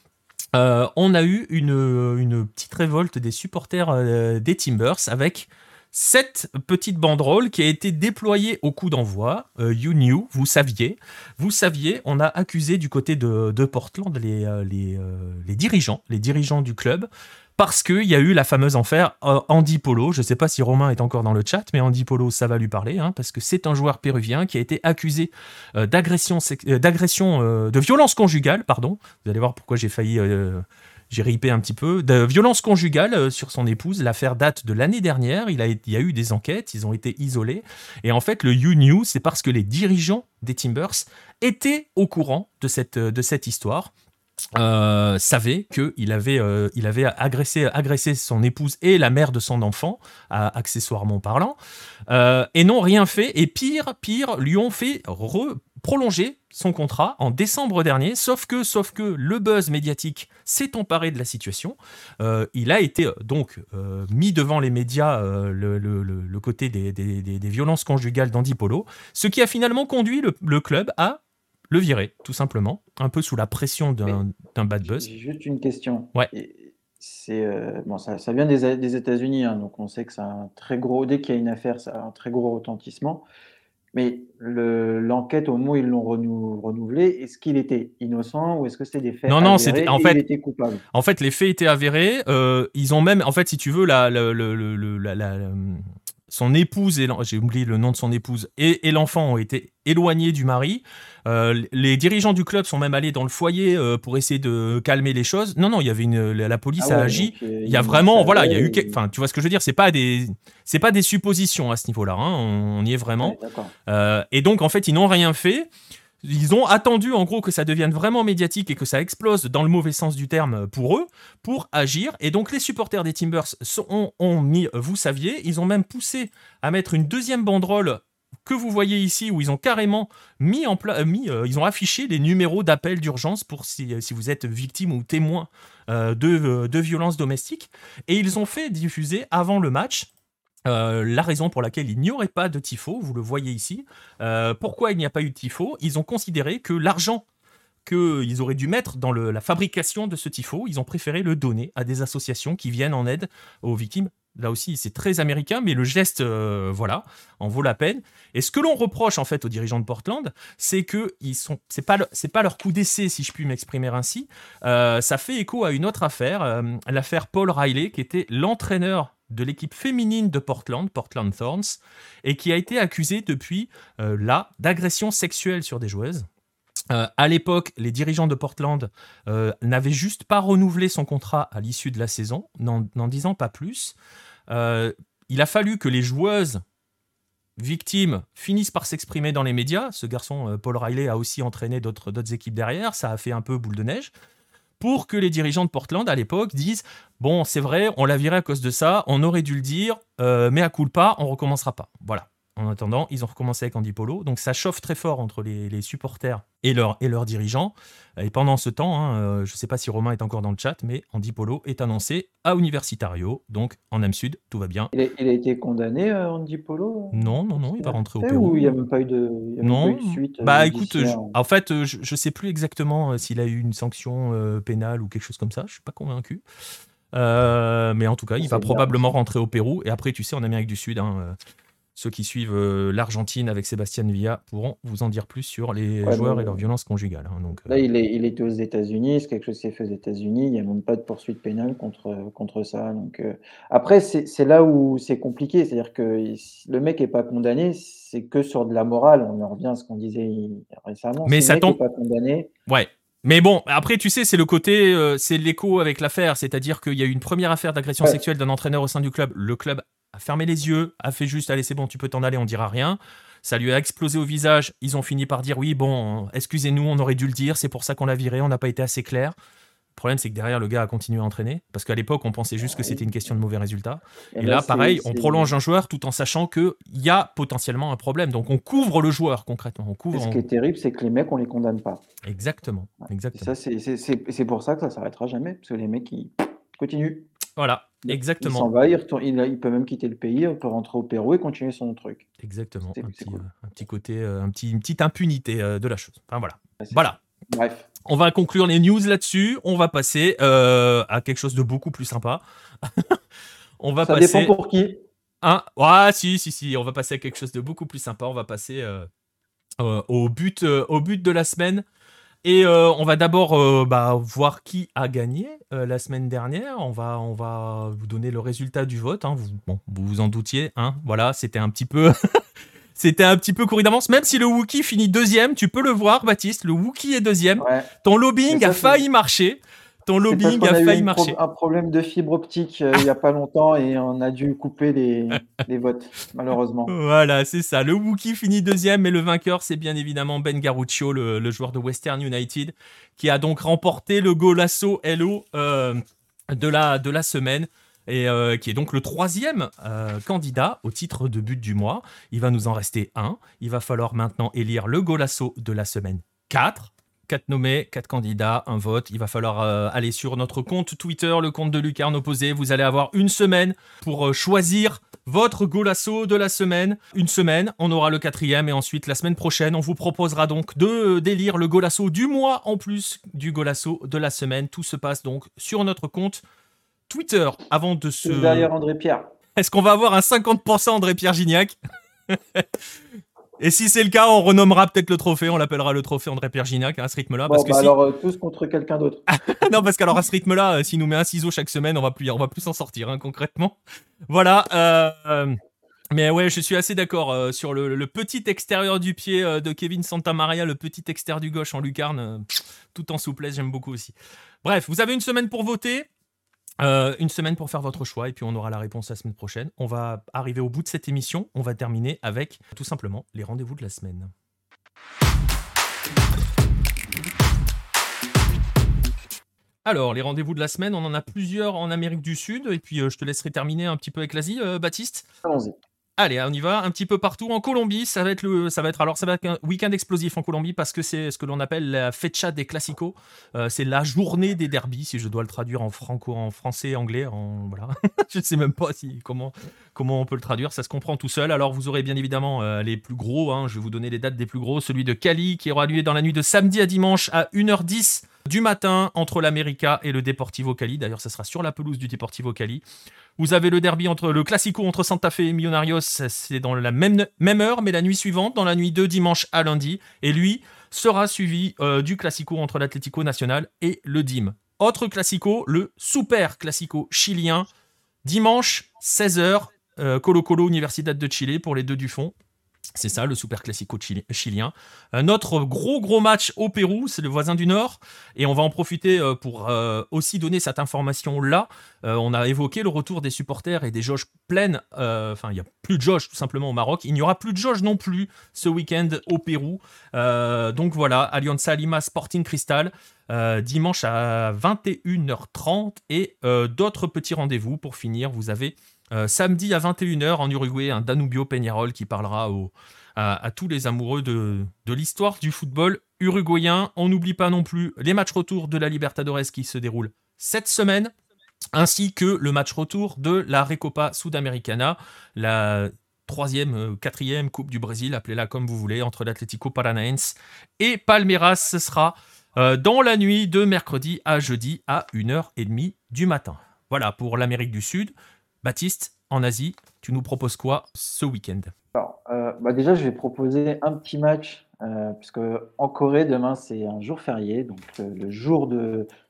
on a eu une, petite révolte des supporters des Timbers avec cette petite banderole qui a été déployée au coup d'envoi. Euh, you knew, vous saviez. Vous saviez, on a accusé du côté de, Portland les, euh, euh, les dirigeants, les dirigeants du club, parce qu'il y a eu la fameuse affaire Andy Polo. Je ne sais pas si Romain est encore dans le chat, mais Andy Polo, ça va lui parler, hein, parce que c'est un joueur péruvien qui a été accusé d'agression, d'agression, de violence conjugale, pardon. Vous allez voir pourquoi j'ai failli, j'ai ripé un petit peu, de violence conjugale euh, sur son épouse. L'affaire date de l'année dernière. Il, a, y a eu des enquêtes, ils ont été isolés. Et en fait, le You Knew, c'est parce que les dirigeants des Timbers étaient au courant de cette, de cette histoire euh, savait qu'il avait, euh, il avait agressé, agressé son épouse et la mère de son enfant, accessoirement parlant, euh, et n'ont rien fait. Et pire, pire, lui ont fait re- prolonger son contrat en décembre dernier. Sauf que, sauf que le buzz médiatique s'est emparé de la situation. Euh, il a été euh, donc euh, mis devant les médias euh, le, le- le- le côté des, des- des- des violences conjugales d'Andy Polo, ce qui a finalement conduit le, le club à le virer, tout simplement, un peu sous la pression d'un bad buzz. Juste une question. Ouais. C'est bon, ça, ça vient des, des États-Unis, hein, donc on sait que c'est un très gros. Dès qu'il y a une affaire, ça a un très gros retentissement. Mais le- l'enquête, au moment où ils l'ont renou- renouvelé, est-ce qu'il était innocent ou est-ce que c'était des faits Non, non, c'était- en fait- il était coupable? En fait, les faits étaient avérés. euh, ils ont même, en fait, si tu veux, la, la- la- son épouse et j'ai oublié le nom de son épouse et, et l'enfant ont été éloignés du mari. Euh, les dirigeants du club sont même allés dans le foyer euh, pour essayer de calmer les choses. Non, non, il y avait une, la, la police Ah a agi. donc, euh, Il y a vraiment, voilà, il y a eu, et- enfin, tu vois ce que je veux dire, c'est pas des, c'est pas des suppositions à ce niveau-là. hein, on, on y est vraiment. Ouais, et donc, en fait, ils n'ont rien fait. Ils ont attendu, en gros, que ça devienne vraiment médiatique et que ça explose dans le mauvais sens du terme pour eux, pour agir. Et donc, les supporters des Timbers ont, mis, euh, vous saviez, ils ont même poussé à mettre une deuxième banderole que vous voyez ici, où ils ont carrément mis euh, ils ont affiché les numéros d'appel d'urgence pour si, si vous êtes victime ou témoin euh, de, euh, de violences domestiques. Et ils ont fait diffuser avant le match euh, la raison pour laquelle il n'y aurait pas de tifo, vous le voyez ici. Euh, pourquoi il n'y a pas eu de tifo? Ils ont considéré que l'argent qu'ils auraient dû mettre dans la fabrication de ce tifo, ils ont préféré le donner à des associations qui viennent en aide aux victimes. Là aussi, c'est très américain, mais le geste, euh, voilà, en vaut la peine. Et ce que l'on reproche en fait aux dirigeants de Portland, c'est que ils sont, c'est pas, pas leur coup d'essai, si je puis m'exprimer ainsi. Ça fait écho à une autre affaire, l'affaire Paul Riley, qui était l'entraîneur de l'équipe féminine de Portland, Portland Thorns, et qui a été accusé depuis euh, là d'agression sexuelle sur des joueuses. Euh, à l'époque, les dirigeants de Portland euh, n'avaient juste pas renouvelé son contrat à l'issue de la saison, n'en disant pas plus. Il a fallu que les joueuses victimes finissent par s'exprimer dans les médias. Ce garçon, Paul Riley, a aussi entraîné d'autres équipes derrière. Ça a fait un peu boule de neige. Pour que les dirigeants de Portland, à l'époque, disent Bon, c'est vrai, on l'a viré à cause de ça, on aurait dû le dire, euh, mais à coup pas, on recommencera pas. Voilà. En attendant, ils ont recommencé avec Andy Polo. Donc ça chauffe très fort entre les, les supporters et, leurs et leurs dirigeants. Et pendant ce temps, hein, euh, je ne sais pas si Romain est encore dans le chat, mais Andy Polo est annoncé à Universitario, donc en Am Sud, tout va bien. Il a, il a été condamné, euh, Andy Polo? Non, non, non, il va rentrer au Pérou. Ou il n'y a même pas eu de, il y a même Non, pas eu de suite euh, bah écoute, je- judiciaire? en fait, je, je sais plus exactement s'il a eu une sanction euh, pénale ou quelque chose comme ça. Je suis pas convaincu. Euh, mais en tout cas, il va bien, probablement rentrer au Pérou. Et après, tu sais, en Amérique du Sud, hein, ceux qui suivent euh, l'Argentine avec Sébastien Villa pourront vous en dire plus sur les Ouais, joueurs et leur violence conjugale. hein, donc, euh, Là, il, est, il était aux États-Unis, c'est quelque chose qui s'est fait aux États-Unis, il n'y a même pas de poursuite pénale contre, contre ça. Donc, euh, Après, c'est là où c'est compliqué, c'est-à-dire que le mec n'est pas condamné, c'est que sur de la morale. On en revient à ce qu'on disait récemment. Mais ça tombe- pas condamné, Ouais. Mais bon, après, tu sais, c'est le côté, euh, c'est l'écho avec l'affaire. C'est-à-dire qu'il y a eu une première affaire d'agression Ouais. sexuelle d'un entraîneur au sein du club. Le club a fermé les yeux, a fait juste, allez, c'est bon, tu peux t'en aller, on dira rien. Ça lui a explosé au visage. Ils ont fini par dire, oui, bon, excusez-nous, on aurait dû le dire, c'est pour ça qu'on l'a viré, on n'a pas été assez clair. Le problème, c'est que derrière, le gars a continué à entraîner. Parce qu'à l'époque, on pensait juste que c'était une question de mauvais résultats. Et là, pareil, on prolonge un joueur tout en sachant qu'il y a potentiellement un problème. Donc, on couvre le joueur concrètement. On Et couvre. ce qui est terrible, c'est que les mecs, on les condamne pas. Exactement. Et Exactement. ça, c'est c'est- c'est- c'est pour ça que ça s'arrêtera jamais, parce que les mecs, ils continuent. Voilà. Il s'en Exactement. va, il, retourne- il, il peut même quitter le pays, il peut rentrer au Pérou et continuer son truc. Exactement. C'est- Un petit, cool. euh, un petit côté, euh, un petit, une petite impunité euh, de la chose. Enfin voilà. Voilà. Bref. On va conclure les news là-dessus. On va passer euh, à quelque chose de beaucoup plus sympa. [LAUGHS] on va Ça passer. dépend pour qui. Hein? Ah, si, si, si. On va passer à quelque chose de beaucoup plus sympa. On va passer euh, euh, au, but, au but de la semaine. Et euh, on va d'abord euh, bah, voir qui a gagné euh, la semaine dernière. On va, on va vous donner le résultat du vote. hein. Vous, bon, vous vous en doutiez. Hein voilà, c'était un petit peu. [LAUGHS] C'était un petit peu couru d'avance, même si le Wookie finit deuxième, tu peux le voir, Baptiste. Le Wookie est deuxième. Ouais. Ton lobbying ça, a failli marcher. Ton lobbying a a eu failli pro- marcher. un problème de fibre optique euh, il n'y a pas longtemps et on a dû couper les, [LAUGHS] les votes, malheureusement. Voilà, c'est ça. Le Wookie finit deuxième, mais le vainqueur, c'est bien évidemment Ben Garuccio, le, le joueur de Western United, qui a donc remporté le Golasso LO euh, de, la, de la semaine. Et euh, qui est donc le troisième euh, candidat au titre de but du mois. Il va nous en rester un. Il va falloir maintenant élire le Golasso de la semaine 4. 4 nommés, 4 candidats, un vote. Il va falloir euh, aller sur notre compte Twitter, le compte de Lucarne Opposé. Vous allez avoir une semaine pour euh, choisir votre golasso de la semaine. Une semaine, on aura le quatrième et ensuite la semaine prochaine, on vous proposera donc de d'élire le golasso du mois en plus du golasso de la semaine. Tout se passe donc sur notre compte Twitter. Avant de se... Derrière André Pierre. Est-ce qu'on va avoir un 50% André-Pierre Gignac? [LAUGHS] Et si c'est le cas, on renommera peut-être le trophée, on l'appellera le trophée André-Pierre Gignac hein, à ce rythme-là. Bon, parce que bah si... alors, euh, tous contre quelqu'un d'autre. [LAUGHS] non, parce qu'alors à ce rythme-là, euh, s'il nous met un ciseau chaque semaine, on va plus, on va plus s'en sortir hein, concrètement. Voilà. euh, euh, mais ouais, je suis assez d'accord euh, sur le, le petit extérieur du pied de Kevin Santamaria, le petit extérieur du gauche en lucarne, tout en souplesse, j'aime beaucoup aussi. Bref, vous avez une semaine pour voter. Euh, une semaine pour faire votre choix et puis on aura la réponse la semaine prochaine. On va arriver au bout de cette émission. On va terminer avec tout simplement les rendez-vous de la semaine. Alors, les rendez-vous de la semaine, on en a plusieurs en Amérique du Sud. Et puis, euh, je te laisserai terminer un petit peu avec l'Asie, euh, Baptiste? Allons-y. Allez, on y va. Un petit peu partout. En Colombie, ça va être le, ça va être alors ça va être un week-end explosif en Colombie parce que c'est ce que l'on appelle la fecha des classicos. Euh, c'est la journée des derbies, si je dois le traduire en franco, en français, anglais, en voilà. [LAUGHS] je ne sais même pas si comment comment on peut le traduire. Ça se comprend tout seul. Alors vous aurez bien évidemment euh, les plus gros. hein. je vais vous donner les dates des plus gros. Celui de Cali qui aura lieu dans la nuit de samedi à dimanche à 1h10 du matin entre l'América et le Deportivo Cali. D'ailleurs, ça sera sur la pelouse du Deportivo Cali. Vous avez le derby entre le Classico entre Santa Fe et Millonarios, c'est dans la même, même heure, mais la nuit suivante, dans la nuit de dimanche à lundi. Et lui sera suivi euh, du Classico entre l'Atlético Nacional et le DIM. Autre Classico, le Super Classico chilien, dimanche 16h, euh, Colo Colo Universidad de Chile pour les deux du fond. C'est ça, le Super Classico chili- chilien. Un autre gros gros match au Pérou, c'est le voisin du Nord. Et on va en profiter euh, pour euh, aussi donner cette information-là. Euh, on a évoqué le retour des supporters et des jauges pleines. Enfin, il n'y a plus de jauges tout simplement au Maroc. Il n'y aura plus de jauges non plus ce week-end au Pérou. Donc voilà, Alianza Lima Sporting Cristal. dimanche à 21h30 et d'autres petits rendez-vous pour finir. Vous avez euh, samedi à 21h en Uruguay un Danubio Peñarol qui parlera à, tous les amoureux de, de l'histoire du football uruguayen. On n'oublie pas non plus les matchs retour de la Libertadores qui se déroulent cette semaine, ainsi que le match retour de la Recopa Sudamericana, la troisième, euh, quatrième Coupe du Brésil, appelez-la comme vous voulez, entre l'Atlético Paranaense et Palmeiras. Ce sera euh, dans la nuit de mercredi à jeudi à 1h30 du matin. Voilà pour l'Amérique du Sud. Baptiste, en Asie, tu nous proposes quoi ce week-end? Alors, euh, bah déjà, je vais proposer un petit match, euh, puisque en Corée, demain, c'est un jour férié, donc euh, le jour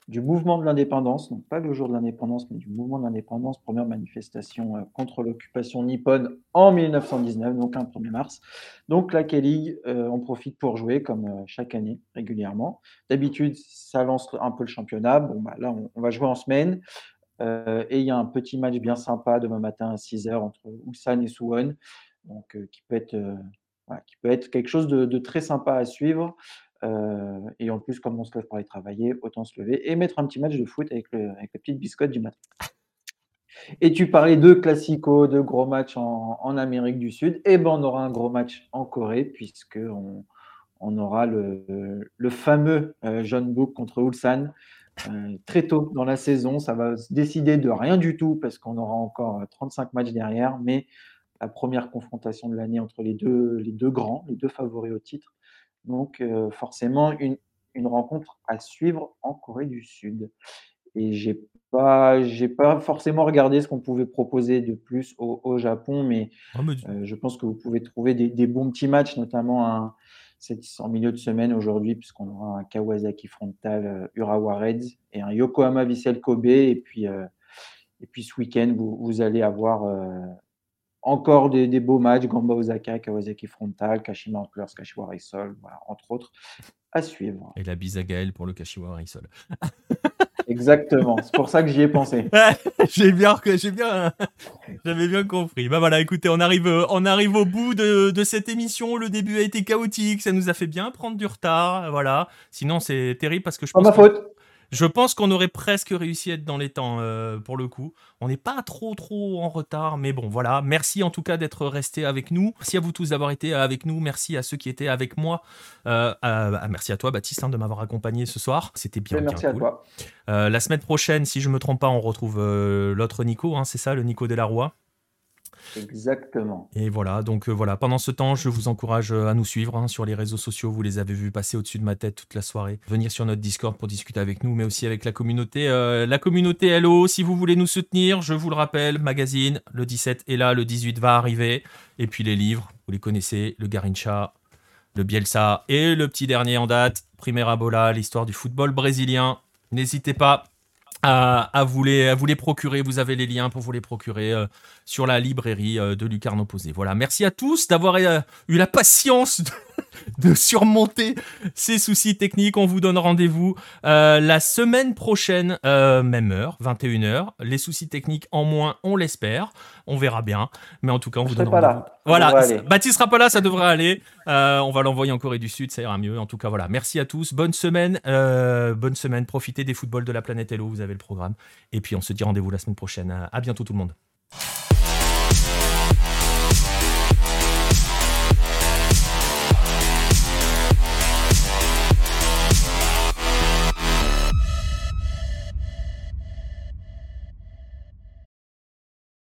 du mouvement de l'indépendance, donc pas le jour de l'indépendance, mais du mouvement de l'indépendance, première manifestation contre l'occupation nippone en 1919, donc un 1er mars. Donc la K-League, on profite pour jouer comme chaque année, régulièrement. D'habitude, ça lance un peu le championnat. Bon, bah, là, on va jouer en semaine. Euh, et il y a un petit match bien sympa demain matin à 6h entre Ulsan et Suwon, donc euh, qui peut être euh, qui peut être quelque chose de, très sympa à suivre. Et en plus, comme on se lève pour aller travailler, autant se lever et mettre un petit match de foot avec, la petite biscotte du matin. Et tu parlais de classico, de gros matchs en, Amérique du Sud. Et ben on aura un gros match en Corée, puisque on, aura le, fameux John Book contre Ulsan. Euh, très tôt dans la saison, ça va se décider de rien du tout parce qu'on aura encore euh, 35 matchs derrière, mais la première confrontation de l'année entre les deux, les deux grands, les deux favoris au titre. Donc euh, forcément, une, une rencontre à suivre en Corée du Sud. Et j'ai pas, j'ai pas forcément regardé ce qu'on pouvait proposer de plus au, au Japon, mais Ah, mais- euh, je pense que vous pouvez trouver des, des bons petits matchs, notamment un, c'est en milieu de semaine aujourd'hui, puisqu'on aura un Kawasaki Frontal euh, Urawa Reds et un Yokohama Vissel Kobe. Et puis, euh, et puis ce week-end, vous, allez avoir euh, encore des, des beaux matchs Gamba Osaka, Kawasaki Frontal, Kashima Antlers, Kashiwa Reysol, voilà, entre autres, à suivre. Et la bise à Gaël pour le Kashiwa Reysol. [LAUGHS] Exactement, c'est pour ça que j'y ai pensé. [LAUGHS] j'ai bien, j'ai bien, j'avais bien compris. Bah voilà, écoutez, on arrive, on arrive au bout de, de cette émission. Le début a été chaotique, ça nous a fait bien prendre du retard, voilà. Sinon, c'est terrible parce que je Pas ma faute. Je pense qu'on aurait presque réussi à être dans les temps euh, pour le coup. On n'est pas trop trop en retard, mais bon voilà. Merci en tout cas d'être resté avec nous. Merci à vous tous d'avoir été avec nous. Merci à ceux qui étaient avec moi. Euh, euh, merci à toi Baptiste hein, de m'avoir accompagné ce soir. C'était bien, merci à cool. toi. La semaine prochaine, si je me trompe pas, on retrouve l'autre Nico. hein, c'est ça, le Nico Delarroy. Exactement. Et voilà, donc euh, voilà, pendant ce temps, je vous encourage euh, à nous suivre hein, sur les réseaux sociaux. Vous les avez vus passer au-dessus de ma tête toute la soirée. Venir sur notre Discord pour discuter avec nous, mais aussi avec la communauté. euh, la communauté Hello, si vous voulez nous soutenir, je vous le rappelle, magazine, le 17 est là, le 18 va arriver. Et puis les livres, vous les connaissez, le Garincha, le Bielsa et le petit dernier en date, Primera Bola, l'histoire du football brésilien. N'hésitez pas à, vous les, procurer. Vous avez les liens pour vous les procurer sur la librairie euh, de Lucarne Opposé. Voilà, merci à tous d'avoir euh, eu la patience de, [LAUGHS] de surmonter ces soucis techniques. On vous donne rendez-vous euh, la semaine prochaine, euh, même heure, 21h. Les soucis techniques en moins, on l'espère. On verra bien. Mais en tout cas, on Je vous donne rendez-vous. Voilà. Baptiste sera pas là, ça devrait aller. Euh, on va l'envoyer en Corée du Sud, ça ira mieux. En tout cas, voilà. Merci à tous. Bonne semaine. bonne semaine. Profitez des footballs de la planète Hello. Vous avez le programme. Et puis, on se dit rendez-vous la semaine prochaine. À bientôt, tout le monde.